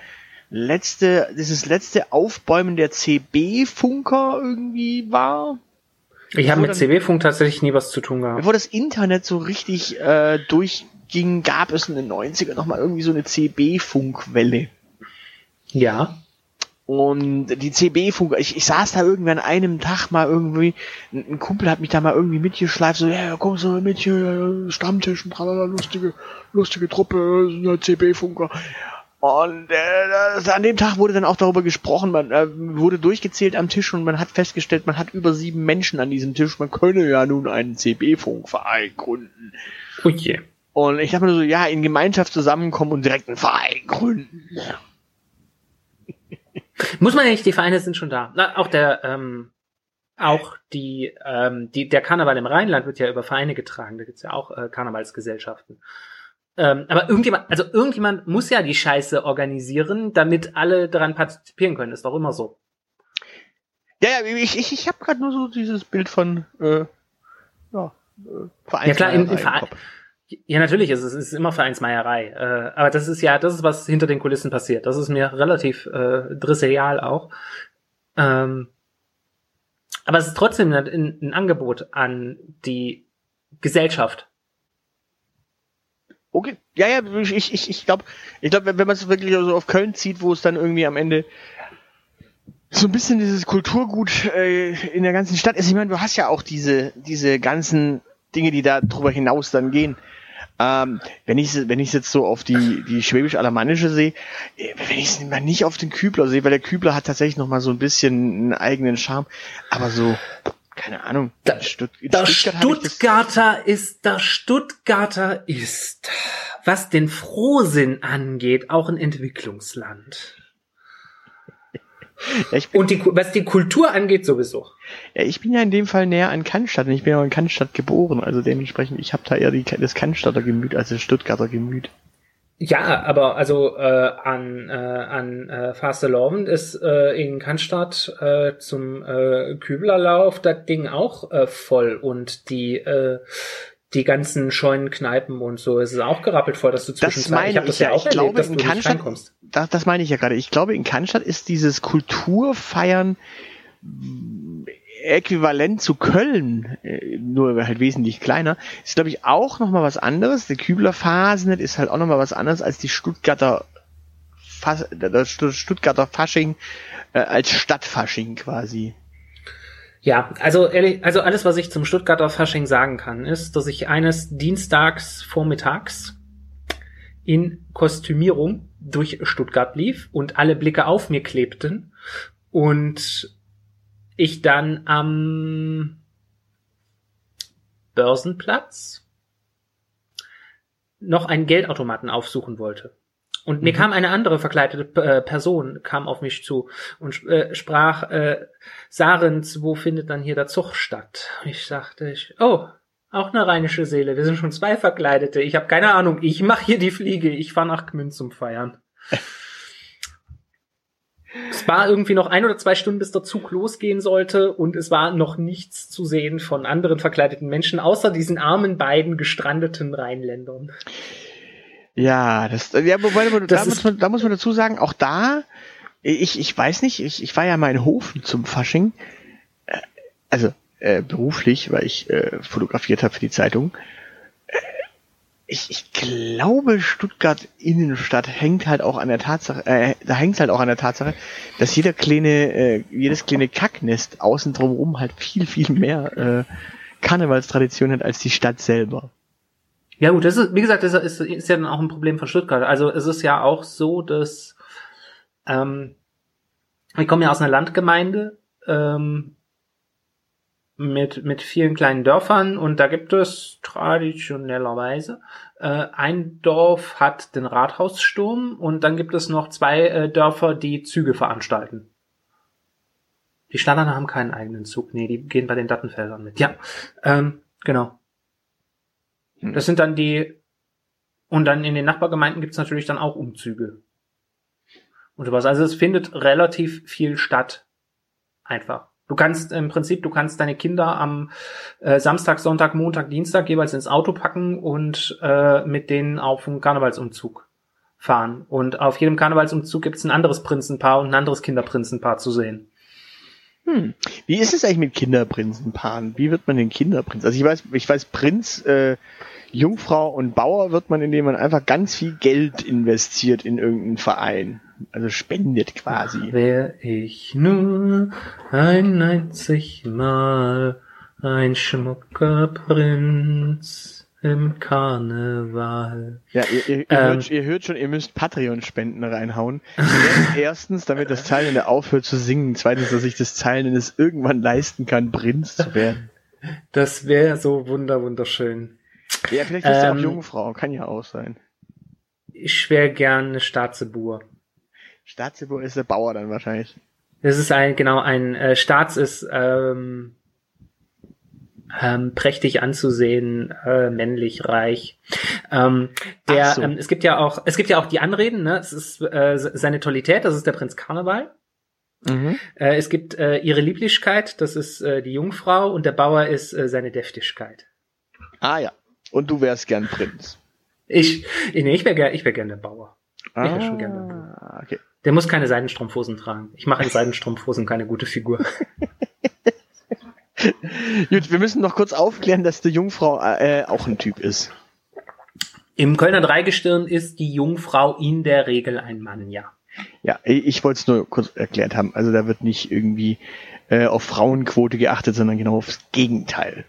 letzte, dieses letzte Aufbäumen der CB-Funker irgendwie war? Ich habe mit CB-Funk tatsächlich nie was zu tun gehabt. Bevor das Internet so richtig äh, durchging, gab es in den 90er nochmal irgendwie so eine CB-Funkwelle. Ja. Und die CB-Funk, ich, ich saß da irgendwie an einem Tag mal irgendwie, ein, ein Kumpel hat mich da mal irgendwie mitgeschleift, so, ja, kommst du mal mit hier, Stammtisch, und tralala, lustige, lustige Truppe, sind ja CB-Funker. Und äh, an dem Tag wurde dann auch darüber gesprochen, man äh, wurde durchgezählt am Tisch und man hat festgestellt, man hat über sieben Menschen an diesem Tisch, man könne ja nun einen CB-Funkverein gründen. Oh je. Und ich dachte mir so, ja, in Gemeinschaft zusammenkommen und direkt einen Verein gründen. Muss man ja nicht, die Vereine sind schon da. Na, auch der, ähm, auch die, ähm, die, der Karneval im Rheinland wird ja über Vereine getragen. Da gibt's ja auch äh, Karnevalsgesellschaften. Ähm, aber irgendjemand, also irgendjemand muss ja die Scheiße organisieren, damit alle daran partizipieren können. Ist doch immer so. Ja, ja, ich, ich, ich habe gerade nur so dieses Bild von äh, ja, äh, Vereinsmeierei Ja klar, im im Verein. Kopf. Ja, natürlich ist es, es ist immer Vereinsmeierei. Äh, aber das ist ja, das ist, was hinter den Kulissen passiert. Das ist mir relativ äh, drisselial auch. Ähm, aber es ist trotzdem ein, ein Angebot an die Gesellschaft. Okay. Ja, ja, ich, ich, ich, glaube, ich glaub, wenn wenn man es wirklich so auf Köln zieht, wo es dann irgendwie am Ende so ein bisschen dieses Kulturgut äh, in der ganzen Stadt ist. Ich meine, du hast ja auch diese, diese ganzen Dinge, die da drüber hinaus dann gehen. Ähm, wenn ich wenn ich jetzt so auf die die schwäbisch-alemannische sehe, äh, wenn ich es mal nicht auf den Kübler sehe, weil der Kübler hat tatsächlich noch mal so ein bisschen einen eigenen Charme, aber so keine Ahnung. Da- Stutt Das Stuttgart das- Stuttgarter ist, das Stuttgarter ist, was den Frohsinn angeht, auch ein Entwicklungsland. Ja, Und die, was die Kultur angeht, sowieso. ja, ich bin ja in dem Fall näher an Cannstatt und ich bin ja auch in Cannstatt geboren, also dementsprechend, ich habe da eher die, das Cannstatter Gemüt als das Stuttgarter Gemüt. Ja, aber also äh, an äh, an äh, Fastelovend ist äh, in Cannstatt äh, zum äh, Küblerlauf das Ding auch äh, voll und die äh, die ganzen scheunen Kneipen und so es ist auch gerappelt voll, dass du zwischen meine ich habe das ja ja. auch Ich glaube, erlebt, dass in du nicht Cannstatt- reinkommst. Das, das meine ich ja gerade. Ich glaube, in Cannstatt ist dieses Kulturfeiern äquivalent zu Köln, äh, nur halt wesentlich kleiner, ist glaube ich auch nochmal was anderes. Der Kübler Phasenet ist halt auch nochmal was anderes als die Stuttgarter Fas das Stu- Stuttgarter Fasching äh, als Stadtfasching quasi. Ja, also ehrlich, also alles, was ich zum Stuttgarter Fasching sagen kann, ist, dass ich eines Dienstags vormittags in Kostümierung durch Stuttgart lief und alle Blicke auf mir klebten und ich dann am Börsenplatz noch einen Geldautomaten aufsuchen wollte. Und mir Mhm. kam eine andere verkleidete äh, Person, kam auf mich zu und äh, sprach, äh, Sarens, wo findet dann hier der Zug statt? Ich sagte, ich, oh, auch eine rheinische Seele, wir sind schon zwei Verkleidete, ich habe keine Ahnung, ich mache hier die Fliege, ich fahre nach Gmünd zum Feiern. es war irgendwie noch ein oder zwei Stunden, bis der Zug losgehen sollte und es war noch nichts zu sehen von anderen verkleideten Menschen, außer diesen armen beiden gestrandeten Rheinländern. Ja, das, ja, wobei, da, Das muss ist- man, da muss man dazu sagen, auch da, ich, ich weiß nicht, ich, ich war ja mal in Hofen zum Fasching, äh, also äh, beruflich, weil ich äh, fotografiert habe für die Zeitung. Äh, Ich, ich glaube, Stuttgart Innenstadt hängt halt auch an der Tatsache, äh, da hängt halt auch an der Tatsache, dass jeder kleine, äh, jedes kleine Kacknest außen drumherum halt viel, viel mehr äh, Karnevalstradition hat als die Stadt selber. Ja gut, das ist, wie gesagt, das ist, ist ja dann auch ein Problem von Stuttgart. Also es ist ja auch so, dass ähm, wir kommen ja aus einer Landgemeinde ähm, mit, mit vielen kleinen Dörfern und da gibt es traditionellerweise äh, ein Dorf hat den Rathaussturm und dann gibt es noch zwei äh, Dörfer, die Züge veranstalten. Die Standarder haben keinen eigenen Zug, nee, die gehen bei den Dattenfeldern mit. Ja, ähm, genau. Das sind dann die, und dann in den Nachbargemeinden gibt's natürlich dann auch Umzüge. Und sowas. Also es findet relativ viel statt. Einfach. Du kannst im Prinzip, du kannst deine Kinder am äh, Samstag, Sonntag, Montag, Dienstag jeweils ins Auto packen und äh, mit denen auf einen Karnevalsumzug fahren. Und auf jedem Karnevalsumzug gibt's ein anderes Prinzenpaar und ein anderes Kinderprinzenpaar zu sehen. Hm. Wie ist es eigentlich mit Kinderprinzenpaaren? Wie wird man denn Kinderprinz? Also ich weiß, ich weiß, Prinz, äh, Jungfrau und Bauer wird man, indem man einfach ganz viel Geld investiert in irgendeinen Verein. Also spendet quasi. Wär ich nur ein einzig Mal ein schmucker Prinz im Karneval. Ja, ihr, ihr, ihr, Ähm. hört, ihr hört schon, ihr müsst Patreon-Spenden reinhauen. Erstens, damit das Zahlende aufhört zu singen. Zweitens, dass ich das es irgendwann leisten kann, Prinz zu werden. Das wäre so wunder wunderschön. Ja, vielleicht ist er auch Ähm. Jungfrau, kann ja auch sein. Ich wäre gern eine Staatsebur. Staatsgeburt ist der Bauer dann wahrscheinlich. Das ist ein, genau, ein äh, Staats ist ähm, ähm, prächtig anzusehen, äh, männlich, reich. Ähm, der, so. ähm, es gibt ja auch, es gibt ja auch die Anreden, ne? Es ist äh, seine Tollität, das ist der Prinz Karneval. Mhm. Äh, es gibt äh, ihre Lieblichkeit, das ist äh, die Jungfrau und der Bauer ist äh, seine Deftigkeit. Ah ja. Und du wärst gern Prinz. Ich, ich, nee, ich wäre gern, ich wäre gern der Bauer. Ah, wär schon gern der Bauer. okay. Der muss keine Seidenstrumpfhosen tragen. Ich mache in Seidenstrumpfhosen keine gute Figur. Gut, wir müssen noch kurz aufklären, dass die Jungfrau äh, auch ein Typ ist. Im Kölner Dreigestirn ist die Jungfrau in der Regel ein Mann, ja. Ja, ich, ich wollte es nur kurz erklärt haben. Also da wird nicht irgendwie äh, auf Frauenquote geachtet, sondern genau aufs Gegenteil.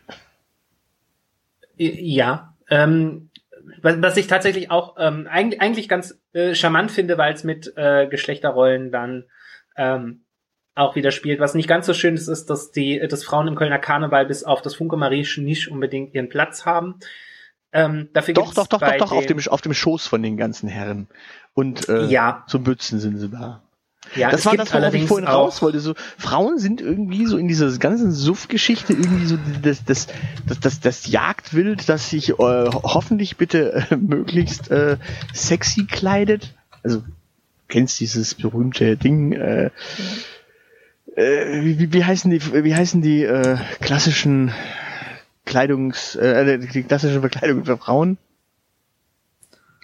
Ja, ähm, was, was ich tatsächlich auch ähm, eigentlich, eigentlich ganz äh, charmant finde, weil es mit äh, Geschlechterrollen dann ähm, auch wieder spielt. Was nicht ganz so schön ist, ist, dass die, dass Frauen im Kölner Karneval bis auf das Funke Mariechen nicht unbedingt ihren Platz haben. Ähm, dafür Doch, doch, doch, doch, doch, auf dem, auf dem Schoß von den ganzen Herren. Und äh, Ja. zum Bützen sind sie da. Ja, das war das, worauf ich vorhin raus wollte. So, Frauen sind irgendwie so in dieser ganzen Suff-Geschichte irgendwie so das, das, das, das, das Jagdwild, das sich äh, hoffentlich bitte äh, möglichst äh, sexy kleidet. Also, kennst dieses berühmte Ding, äh, äh, wie, wie- wie heißen die, wie heißen die äh, klassischen Kleidungs, äh, die klassische Verkleidung für Frauen?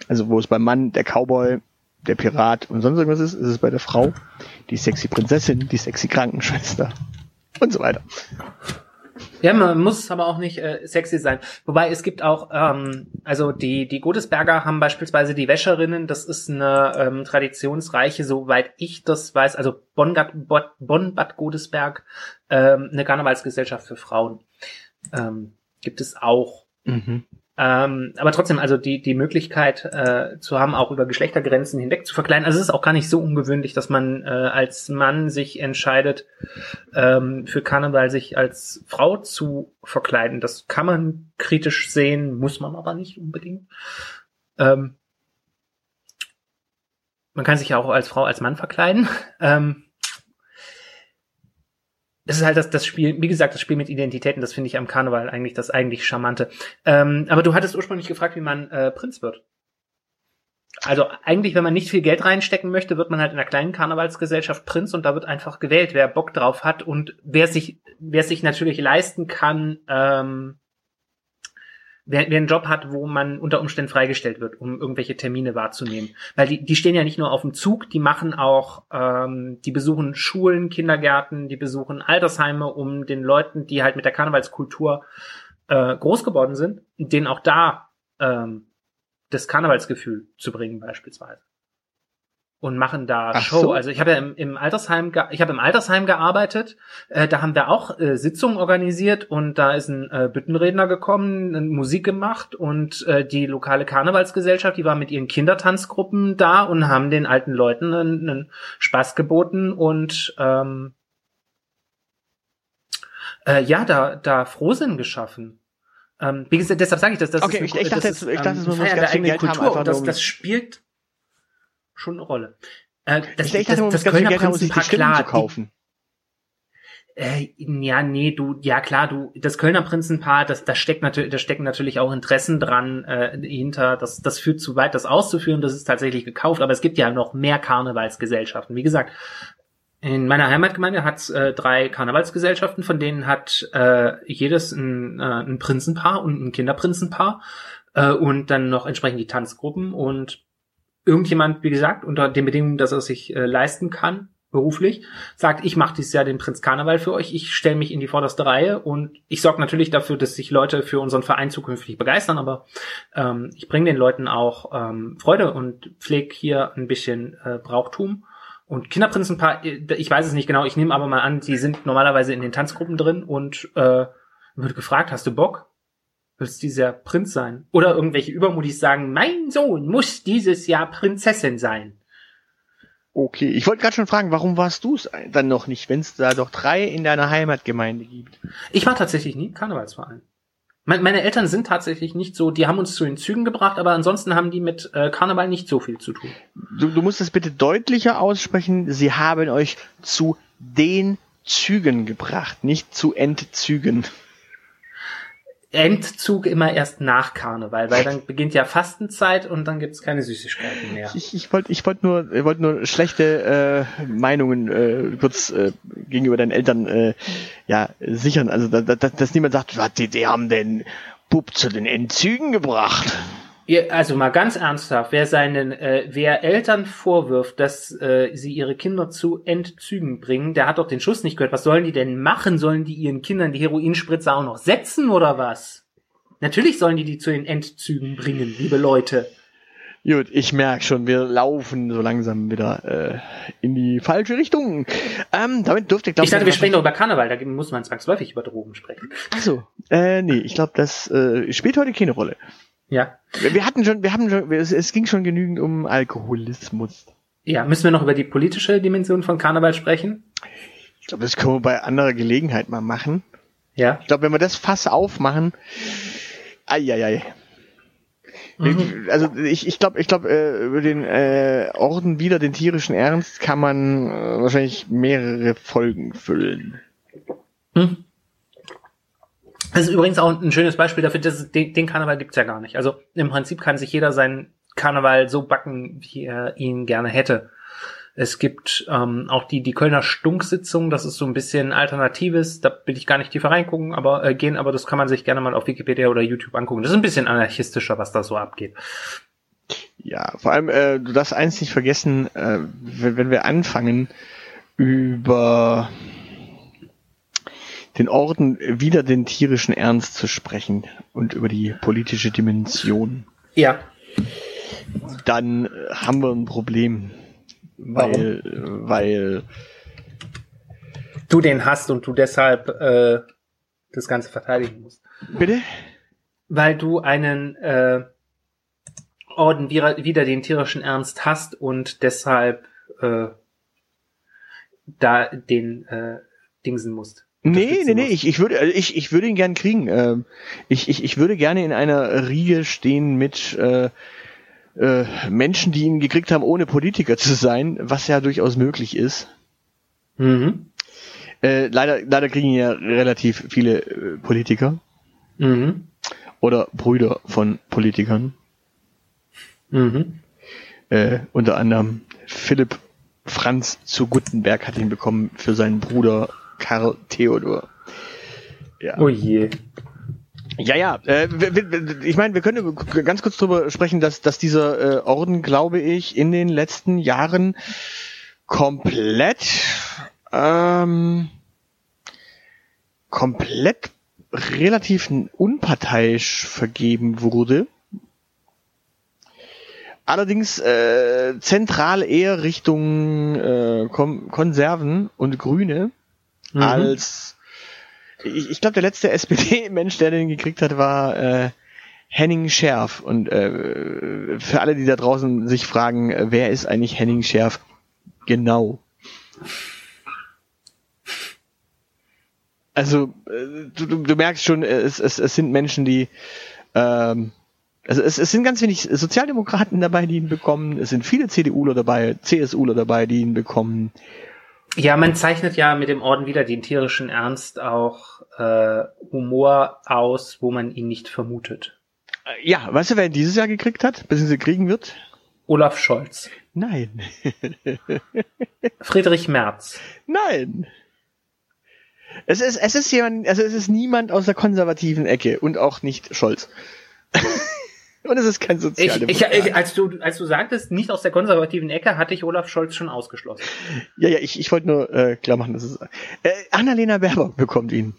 Also, wo es beim Mann der Cowboy, der Pirat und sonst irgendwas ist, ist es bei der Frau die sexy Prinzessin, die sexy Krankenschwester und so weiter. Ja, man muss aber auch nicht äh, sexy sein. Wobei es gibt auch, ähm, also die die Godesberger haben beispielsweise die Wäscherinnen. Das ist eine ähm, traditionsreiche, soweit ich das weiß, also Bonn, Bonn, Bonn Bad Godesberg, ähm, eine Karnevalsgesellschaft für Frauen. Ähm, gibt es auch. Ähm, aber trotzdem, also die, die Möglichkeit äh, zu haben, auch über Geschlechtergrenzen hinweg zu verkleiden. Also es ist auch gar nicht so ungewöhnlich, dass man äh, als Mann sich entscheidet, ähm, für Karneval sich als Frau zu verkleiden. Das kann man kritisch sehen, muss man aber nicht unbedingt. Ähm, man kann sich ja auch als Frau als Mann verkleiden. Ähm, das ist halt das, das Spiel, wie gesagt, das Spiel mit Identitäten, das finde ich am Karneval eigentlich das eigentlich Charmante. Ähm, aber du hattest ursprünglich gefragt, wie man äh, Prinz wird. Also eigentlich, wenn man nicht viel Geld reinstecken möchte, wird man halt in einer kleinen Karnevalsgesellschaft Prinz und da wird einfach gewählt, wer Bock drauf hat und wer sich, wer sich natürlich leisten kann, ähm, wer, wer einen Job hat, wo man unter Umständen freigestellt wird, um irgendwelche Termine wahrzunehmen. Weil die, die stehen ja nicht nur auf dem Zug, die machen auch, ähm, die besuchen Schulen, Kindergärten, die besuchen Altersheime, um den Leuten, die halt mit der Karnevalskultur äh, groß geworden sind, denen auch da ähm, das Karnevalsgefühl zu bringen beispielsweise und machen da Ach Show. so. Also ich habe ja im, im Altersheim, ich habe im Altersheim gearbeitet. Äh, da haben wir auch äh, Sitzungen organisiert und da ist ein äh, Büttenredner gekommen, Musik gemacht und äh, die lokale Karnevalsgesellschaft, die war mit ihren Kindertanzgruppen da und haben den alten Leuten einen, einen Spaß geboten und ähm, äh, ja, da da Frohsinn geschaffen. Ähm, wie gesagt, deshalb sage ich das. das Okay, ist ich- ich dachte das jetzt- ich dachte, ähm, man muss Feiern ganz der viel Geld haben, Kultur und das, das spielt schon eine Rolle. Äh, das, ich dachte, das, das viel Kölner Geld haben, Prinzenpaar, Stimmen klar, zu kaufen. Äh, ja, nee, du, ja klar, du, das Kölner Prinzenpaar, das, das steckt natürlich, da stecken natürlich auch Interessen dran äh, hinter. Das, das führt zu weit, das auszuführen. Das ist tatsächlich gekauft, aber es gibt ja noch mehr Karnevalsgesellschaften. Wie gesagt, in meiner Heimatgemeinde hat es äh, drei Karnevalsgesellschaften, von denen hat äh, jedes ein, äh, ein Prinzenpaar und ein Kinderprinzenpaar äh, und dann noch entsprechend die Tanzgruppen und irgendjemand, wie gesagt, unter den Bedingungen, dass er sich äh, leisten kann, beruflich, sagt, ich mache dieses Jahr den Prinz Karneval für euch, ich stelle mich in die vorderste Reihe und ich sorge natürlich dafür, dass sich Leute für unseren Verein zukünftig begeistern, aber ähm, ich bringe den Leuten auch ähm, Freude und pflege hier ein bisschen äh, Brauchtum. Und Kinderprinzenpaar, äh, ich weiß es nicht genau, ich nehme aber mal an, sie sind normalerweise in den Tanzgruppen drin und äh, wird gefragt, hast du Bock? Willst dieser Prinz sein? Oder irgendwelche Übermutis sagen, mein Sohn muss dieses Jahr Prinzessin sein. Okay, ich wollte gerade schon fragen, warum warst du es dann noch nicht, wenn es da doch drei in deiner Heimatgemeinde gibt? Ich war tatsächlich nie Karnevalsverein. Meine Eltern sind tatsächlich nicht so, die haben uns zu den Zügen gebracht, aber ansonsten haben die mit äh, Karneval nicht so viel zu tun. Du, du musst es bitte deutlicher aussprechen. Sie haben euch zu den Zügen gebracht, nicht zu Endzügen. Endzug immer erst nach Karneval, weil dann beginnt ja Fastenzeit und dann gibt's keine Süßigkeiten mehr. Ich, ich wollte ich wollt nur, ich wollt nur schlechte äh, Meinungen äh, kurz äh, gegenüber deinen Eltern äh, ja sichern. Also da, da, dass niemand sagt, was, die, die haben den Bub zu den Endzügen gebracht. Also mal ganz ernsthaft, wer seinen, äh, wer Eltern vorwirft, dass äh, sie ihre Kinder zu Entzügen bringen, der hat doch den Schuss nicht gehört. Was sollen die denn machen? Sollen die ihren Kindern die Heroinspritze auch noch setzen oder was? Natürlich sollen die die zu den Endzügen bringen, liebe Leute. Gut, ich merke schon, wir laufen so langsam wieder äh, in die falsche Richtung. Ähm, damit dürfte ich glaube ich. dachte, wir sprechen doch über Karneval, da muss man zwangsläufig über Drogen sprechen. Achso, äh, nee, ich glaube, das äh, spielt heute keine Rolle. Ja. Wir hatten schon, wir haben schon, es, ging schon genügend um Alkoholismus. Ja, müssen wir noch über die politische Dimension von Karneval sprechen? Ich glaube, das können wir bei anderer Gelegenheit mal machen. Ja. Ich glaube, wenn wir das Fass aufmachen, eieiei. Mhm. Also ich, ich glaube, ich glaube, äh, über den äh, Orden wieder den tierischen Ernst kann man äh, wahrscheinlich mehrere Folgen füllen. Hm. Das ist übrigens auch ein schönes Beispiel dafür, dass den, den Karneval gibt's ja gar nicht. Also im Prinzip kann sich jeder seinen Karneval so backen, wie er ihn gerne hätte. Es gibt ähm, auch die, die Kölner Stunksitzung, das ist so ein bisschen Alternatives, da will ich gar nicht tiefer reingucken, aber äh, gehen, aber das kann man sich gerne mal auf Wikipedia oder YouTube angucken. Das ist ein bisschen anarchistischer, was da so abgeht. Ja, vor allem, äh, du darfst eins nicht vergessen, äh, wenn, wenn wir anfangen, über den Orden wieder den tierischen Ernst zu sprechen und über die politische Dimension. Ja. Dann äh, haben wir ein Problem. Weil, Warum? weil du den hast und du deshalb äh, das Ganze verteidigen musst. Bitte? Weil du einen äh, Orden wieder, wieder den tierischen Ernst hast und deshalb äh, da den äh, dingsen musst. Nee, nee, nee, ich, ich würde, äh, ich, ich würde ihn gern kriegen. Ähm, ich, ich, ich würde gerne in einer Riege stehen mit äh, äh, Menschen, die ihn gekriegt haben, ohne Politiker zu sein, was ja durchaus möglich ist. Mhm. Äh, leider, leider kriegen ja relativ viele äh, Politiker. Mhm. Oder Brüder von Politikern. Mhm. Äh, unter anderem Philipp Franz zu Guttenberg hat ihn bekommen für seinen Bruder Karl Theodor. Ja. Oh je. Ja, ja. Äh, ich meine, wir können ganz kurz darüber sprechen, dass, dass dieser äh, Orden, glaube ich, in den letzten Jahren komplett ähm, komplett relativ unparteiisch vergeben wurde. Allerdings äh, zentral eher Richtung äh, Konserven und Grüne mhm. als ich, ich glaube, der letzte SPD-Mensch, der den gekriegt hat, war äh, Henning Scherf. Und äh, für alle, die da draußen sich fragen, äh, wer ist eigentlich Henning Scherf? Genau. Also, äh, du, du, du merkst schon, es, es, es sind Menschen, die ähm, also es, es sind ganz wenig Sozialdemokraten dabei, die ihn bekommen. Es sind viele CDUler dabei, CSUler dabei, die ihn bekommen. Ja, man zeichnet ja mit dem Orden wieder den tierischen Ernst auch äh, Humor aus, wo man ihn nicht vermutet. Äh, ja, weißt du, wer ihn dieses Jahr gekriegt hat, bis sie kriegen wird? Olaf Scholz. Nein. Friedrich Merz. Nein. Es ist, es ist jemand, also es ist niemand aus der konservativen Ecke und auch nicht Scholz. Und es ist kein Sozialdemokrat. ich, ich, als du, als du sagtest, nicht aus der konservativen Ecke, hatte ich Olaf Scholz schon ausgeschlossen. ja, ja, ich, ich wollte nur äh, klar machen, dass es. Äh, Annalena Baerbock bekommt ihn.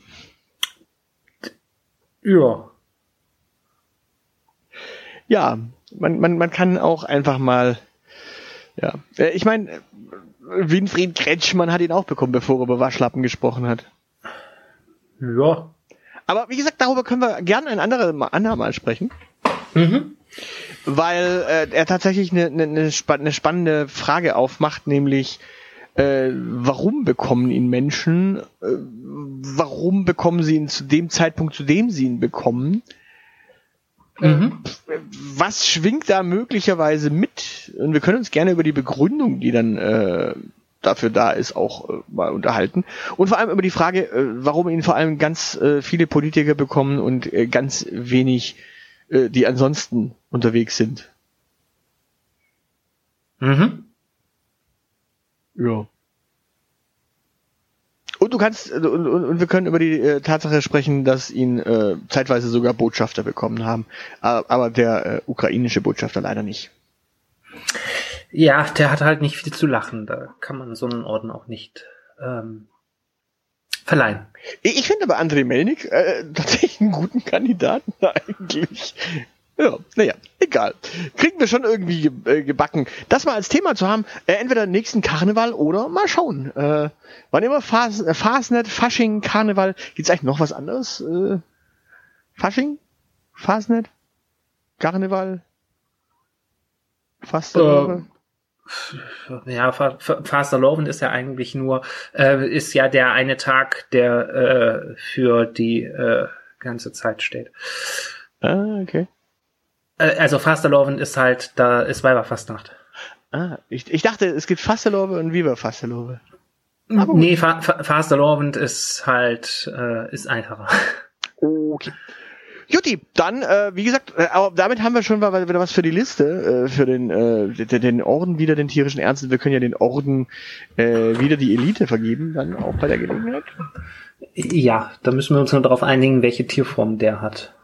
Ja. Ja, man, man, man kann auch einfach mal. Ja, äh, ich meine, Winfried Kretschmann hat ihn auch bekommen, bevor er über Waschlappen gesprochen hat. Ja. Aber wie gesagt, darüber können wir gerne ein anderes Mal, andermal sprechen. Mhm. weil äh, er tatsächlich eine, eine, eine, eine spannende Frage aufmacht, nämlich äh, warum bekommen ihn Menschen, äh, warum bekommen sie ihn zu dem Zeitpunkt, zu dem sie ihn bekommen, Mhm. was schwingt da möglicherweise mit? Und wir können uns gerne über die Begründung, die dann äh, dafür da ist, auch äh, mal unterhalten. Und vor allem über die Frage, äh, warum ihn vor allem ganz äh, viele Politiker bekommen und äh, ganz wenig, äh, die ansonsten unterwegs sind. Mhm. Ja. Und du kannst, und, und, und wir können über die äh, Tatsache sprechen, dass ihn äh, zeitweise sogar Botschafter bekommen haben, aber, aber der äh, ukrainische Botschafter leider nicht. Ja, der hat halt nicht viel zu lachen. Da kann man so einen Orden auch nicht ähm, verleihen. Ich, ich finde aber André Melnik äh, tatsächlich einen guten Kandidaten eigentlich. Ja, naja, egal. Kriegen wir schon irgendwie ge äh, gebacken. Das mal als Thema zu haben, äh, entweder nächsten Karneval oder mal schauen. Äh, wann immer Fas äh, Fasnet, Fasching, Karneval, gibt's eigentlich noch was anderes? Äh, Fasching? Fasnet? Karneval? Fast. Ähm, Ja, Fa- Fa- Fasterloven ist ja eigentlich nur, äh, ist ja der eine Tag, der äh, für die äh, ganze Zeit steht. ah, okay. Äh, also Fasterloven ist halt, da ist Weiberfastnacht. Ah, ich, ich dachte, es gibt Fastelobe und Viva Fastelobe. Nee, Fa Fa Fasterloven ist halt, äh, ist einfacher. Okay. Jutti, dann, äh, wie gesagt, äh, aber damit haben wir schon mal wieder was für die Liste, äh, für den, äh, den, den Orden wieder den tierischen Ernst. Wir können ja den Orden äh, wieder die Elite vergeben, dann auch bei der Gelegenheit. Ja, da müssen wir uns nur darauf einigen, welche Tierform der hat.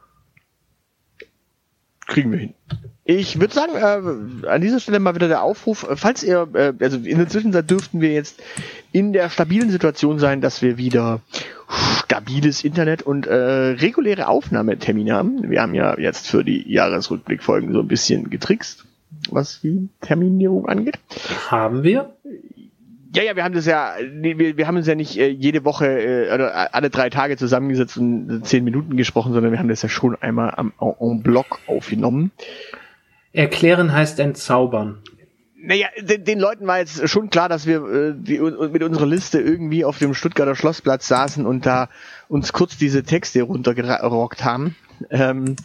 Kriegen wir hin. Ich würde sagen, äh, an dieser Stelle mal wieder der Aufruf, äh, falls ihr, äh, also in der Zwischenzeit dürften wir jetzt in der stabilen Situation sein, dass wir wieder stabiles Internet und äh, reguläre Aufnahmetermine haben. Wir haben ja jetzt für die Jahresrückblickfolgen so ein bisschen getrickst, was die Terminierung angeht. Haben wir? Ja, ja, wir haben das ja, wir, wir haben uns ja nicht äh, jede Woche äh, oder alle drei Tage zusammengesetzt und äh, zehn Minuten gesprochen, sondern wir haben das ja schon einmal am en, en bloc aufgenommen. Erklären heißt entzaubern. Naja, den, den Leuten war jetzt schon klar, dass wir äh, die, mit unserer Liste irgendwie auf dem Stuttgarter Schlossplatz saßen und da uns kurz diese Texte runtergerockt haben. Ähm,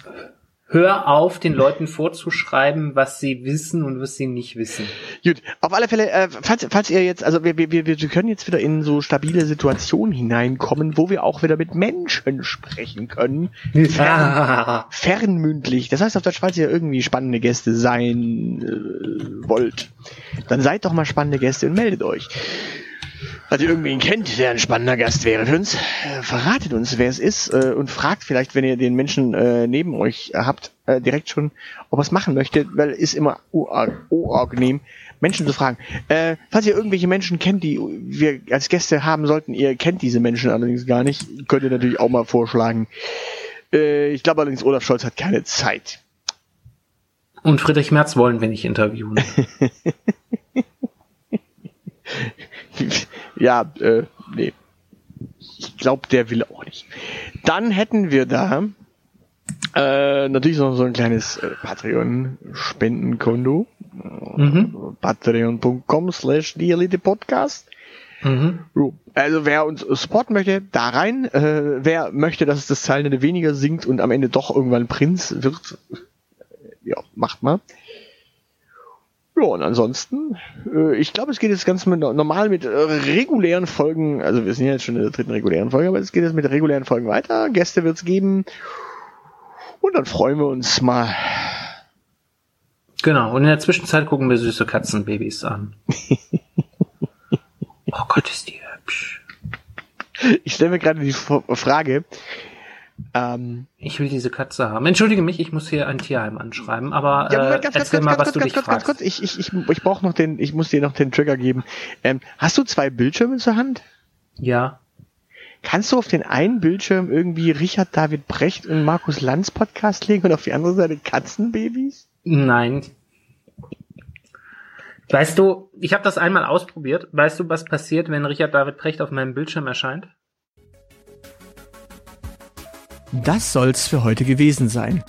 Hör auf, den Leuten vorzuschreiben, was sie wissen und was sie nicht wissen. gut, auf alle Fälle, äh, falls, falls ihr jetzt, also wir, wir, wir, wir können jetzt wieder in so stabile Situationen hineinkommen, wo wir auch wieder mit Menschen sprechen können. Ah, Fernmündlich. Das heißt auf Deutsch, falls ihr irgendwie spannende Gäste sein äh, wollt, dann seid doch mal spannende Gäste und meldet euch. Falls ihr irgendwen kennt, der ein spannender Gast wäre für uns, äh, verratet uns, wer es ist äh, und fragt vielleicht, wenn ihr den Menschen äh, neben euch habt, direkt schon, ob er es machen möchte, weil ist immer unangenehm, Menschen zu fragen. Falls ihr irgendwelche Menschen kennt, die wir als Gäste haben sollten, ihr kennt diese Menschen allerdings gar nicht, könnt ihr natürlich auch mal vorschlagen. Ich glaube allerdings, Olaf Scholz hat keine Zeit. und Friedrich Merz wollen wir nicht interviewen. ja, äh, nee. Ich glaube, der will auch nicht. Dann hätten wir da äh, natürlich noch so ein kleines äh, Patreon-Spendenkonto. Mhm. Patreon.com slash Podcast. Mhm. Also wer uns supporten möchte, da rein. Äh, wer möchte, dass das Zahlende weniger sinkt und am Ende doch irgendwann Prinz wird, ja, macht mal. Ja, und ansonsten, äh, ich glaube, es geht jetzt ganz mit, normal mit äh, regulären Folgen, also wir sind ja jetzt schon in der dritten regulären Folge, aber es geht jetzt mit regulären Folgen weiter. Gäste wird's geben. Und dann freuen wir uns mal. Genau, und in der Zwischenzeit gucken wir süße Katzenbabys an. oh Gott, ist die hübsch. Ich stelle mir gerade die Frage, Ähm, Ich will diese Katze haben. Entschuldige mich, ich muss hier ein Tierheim anschreiben, aber ja, äh, Moment, ganz, ganz, erzähl ganz, mal, ganz, was du ganz, dich ganz, ganz, fragst. kurz. Ich, ich, ich, ich brauche noch den, ich muss dir noch den Trigger geben. Ähm, hast du zwei Bildschirme zur Hand? Ja. Kannst du auf den einen Bildschirm irgendwie Richard David Brecht und Markus Lanz Podcast legen und auf die andere Seite Katzenbabys? Nein. Weißt du, ich habe das einmal ausprobiert. Weißt du, was passiert, wenn Richard David Precht auf meinem Bildschirm erscheint? Das soll's für heute gewesen sein.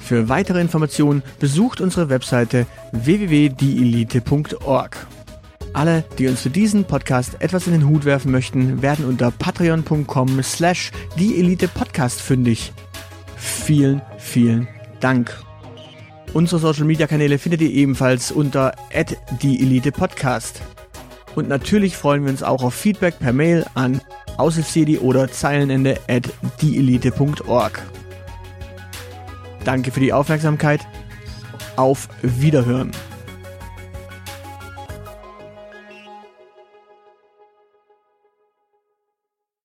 Für weitere Informationen besucht unsere Webseite www.dielite.org. Alle, die uns für diesen Podcast etwas in den Hut werfen möchten, werden unter patreon.com slash dieelitepodcast fündig. Vielen, vielen Dank. Unsere Social Media Kanäle findet ihr ebenfalls unter @dieelitepodcast. Und natürlich freuen wir uns auch auf Feedback per Mail an aushilfsjedi oder Zeilenende at dieelite.org. Danke für die Aufmerksamkeit. Auf Wiederhören.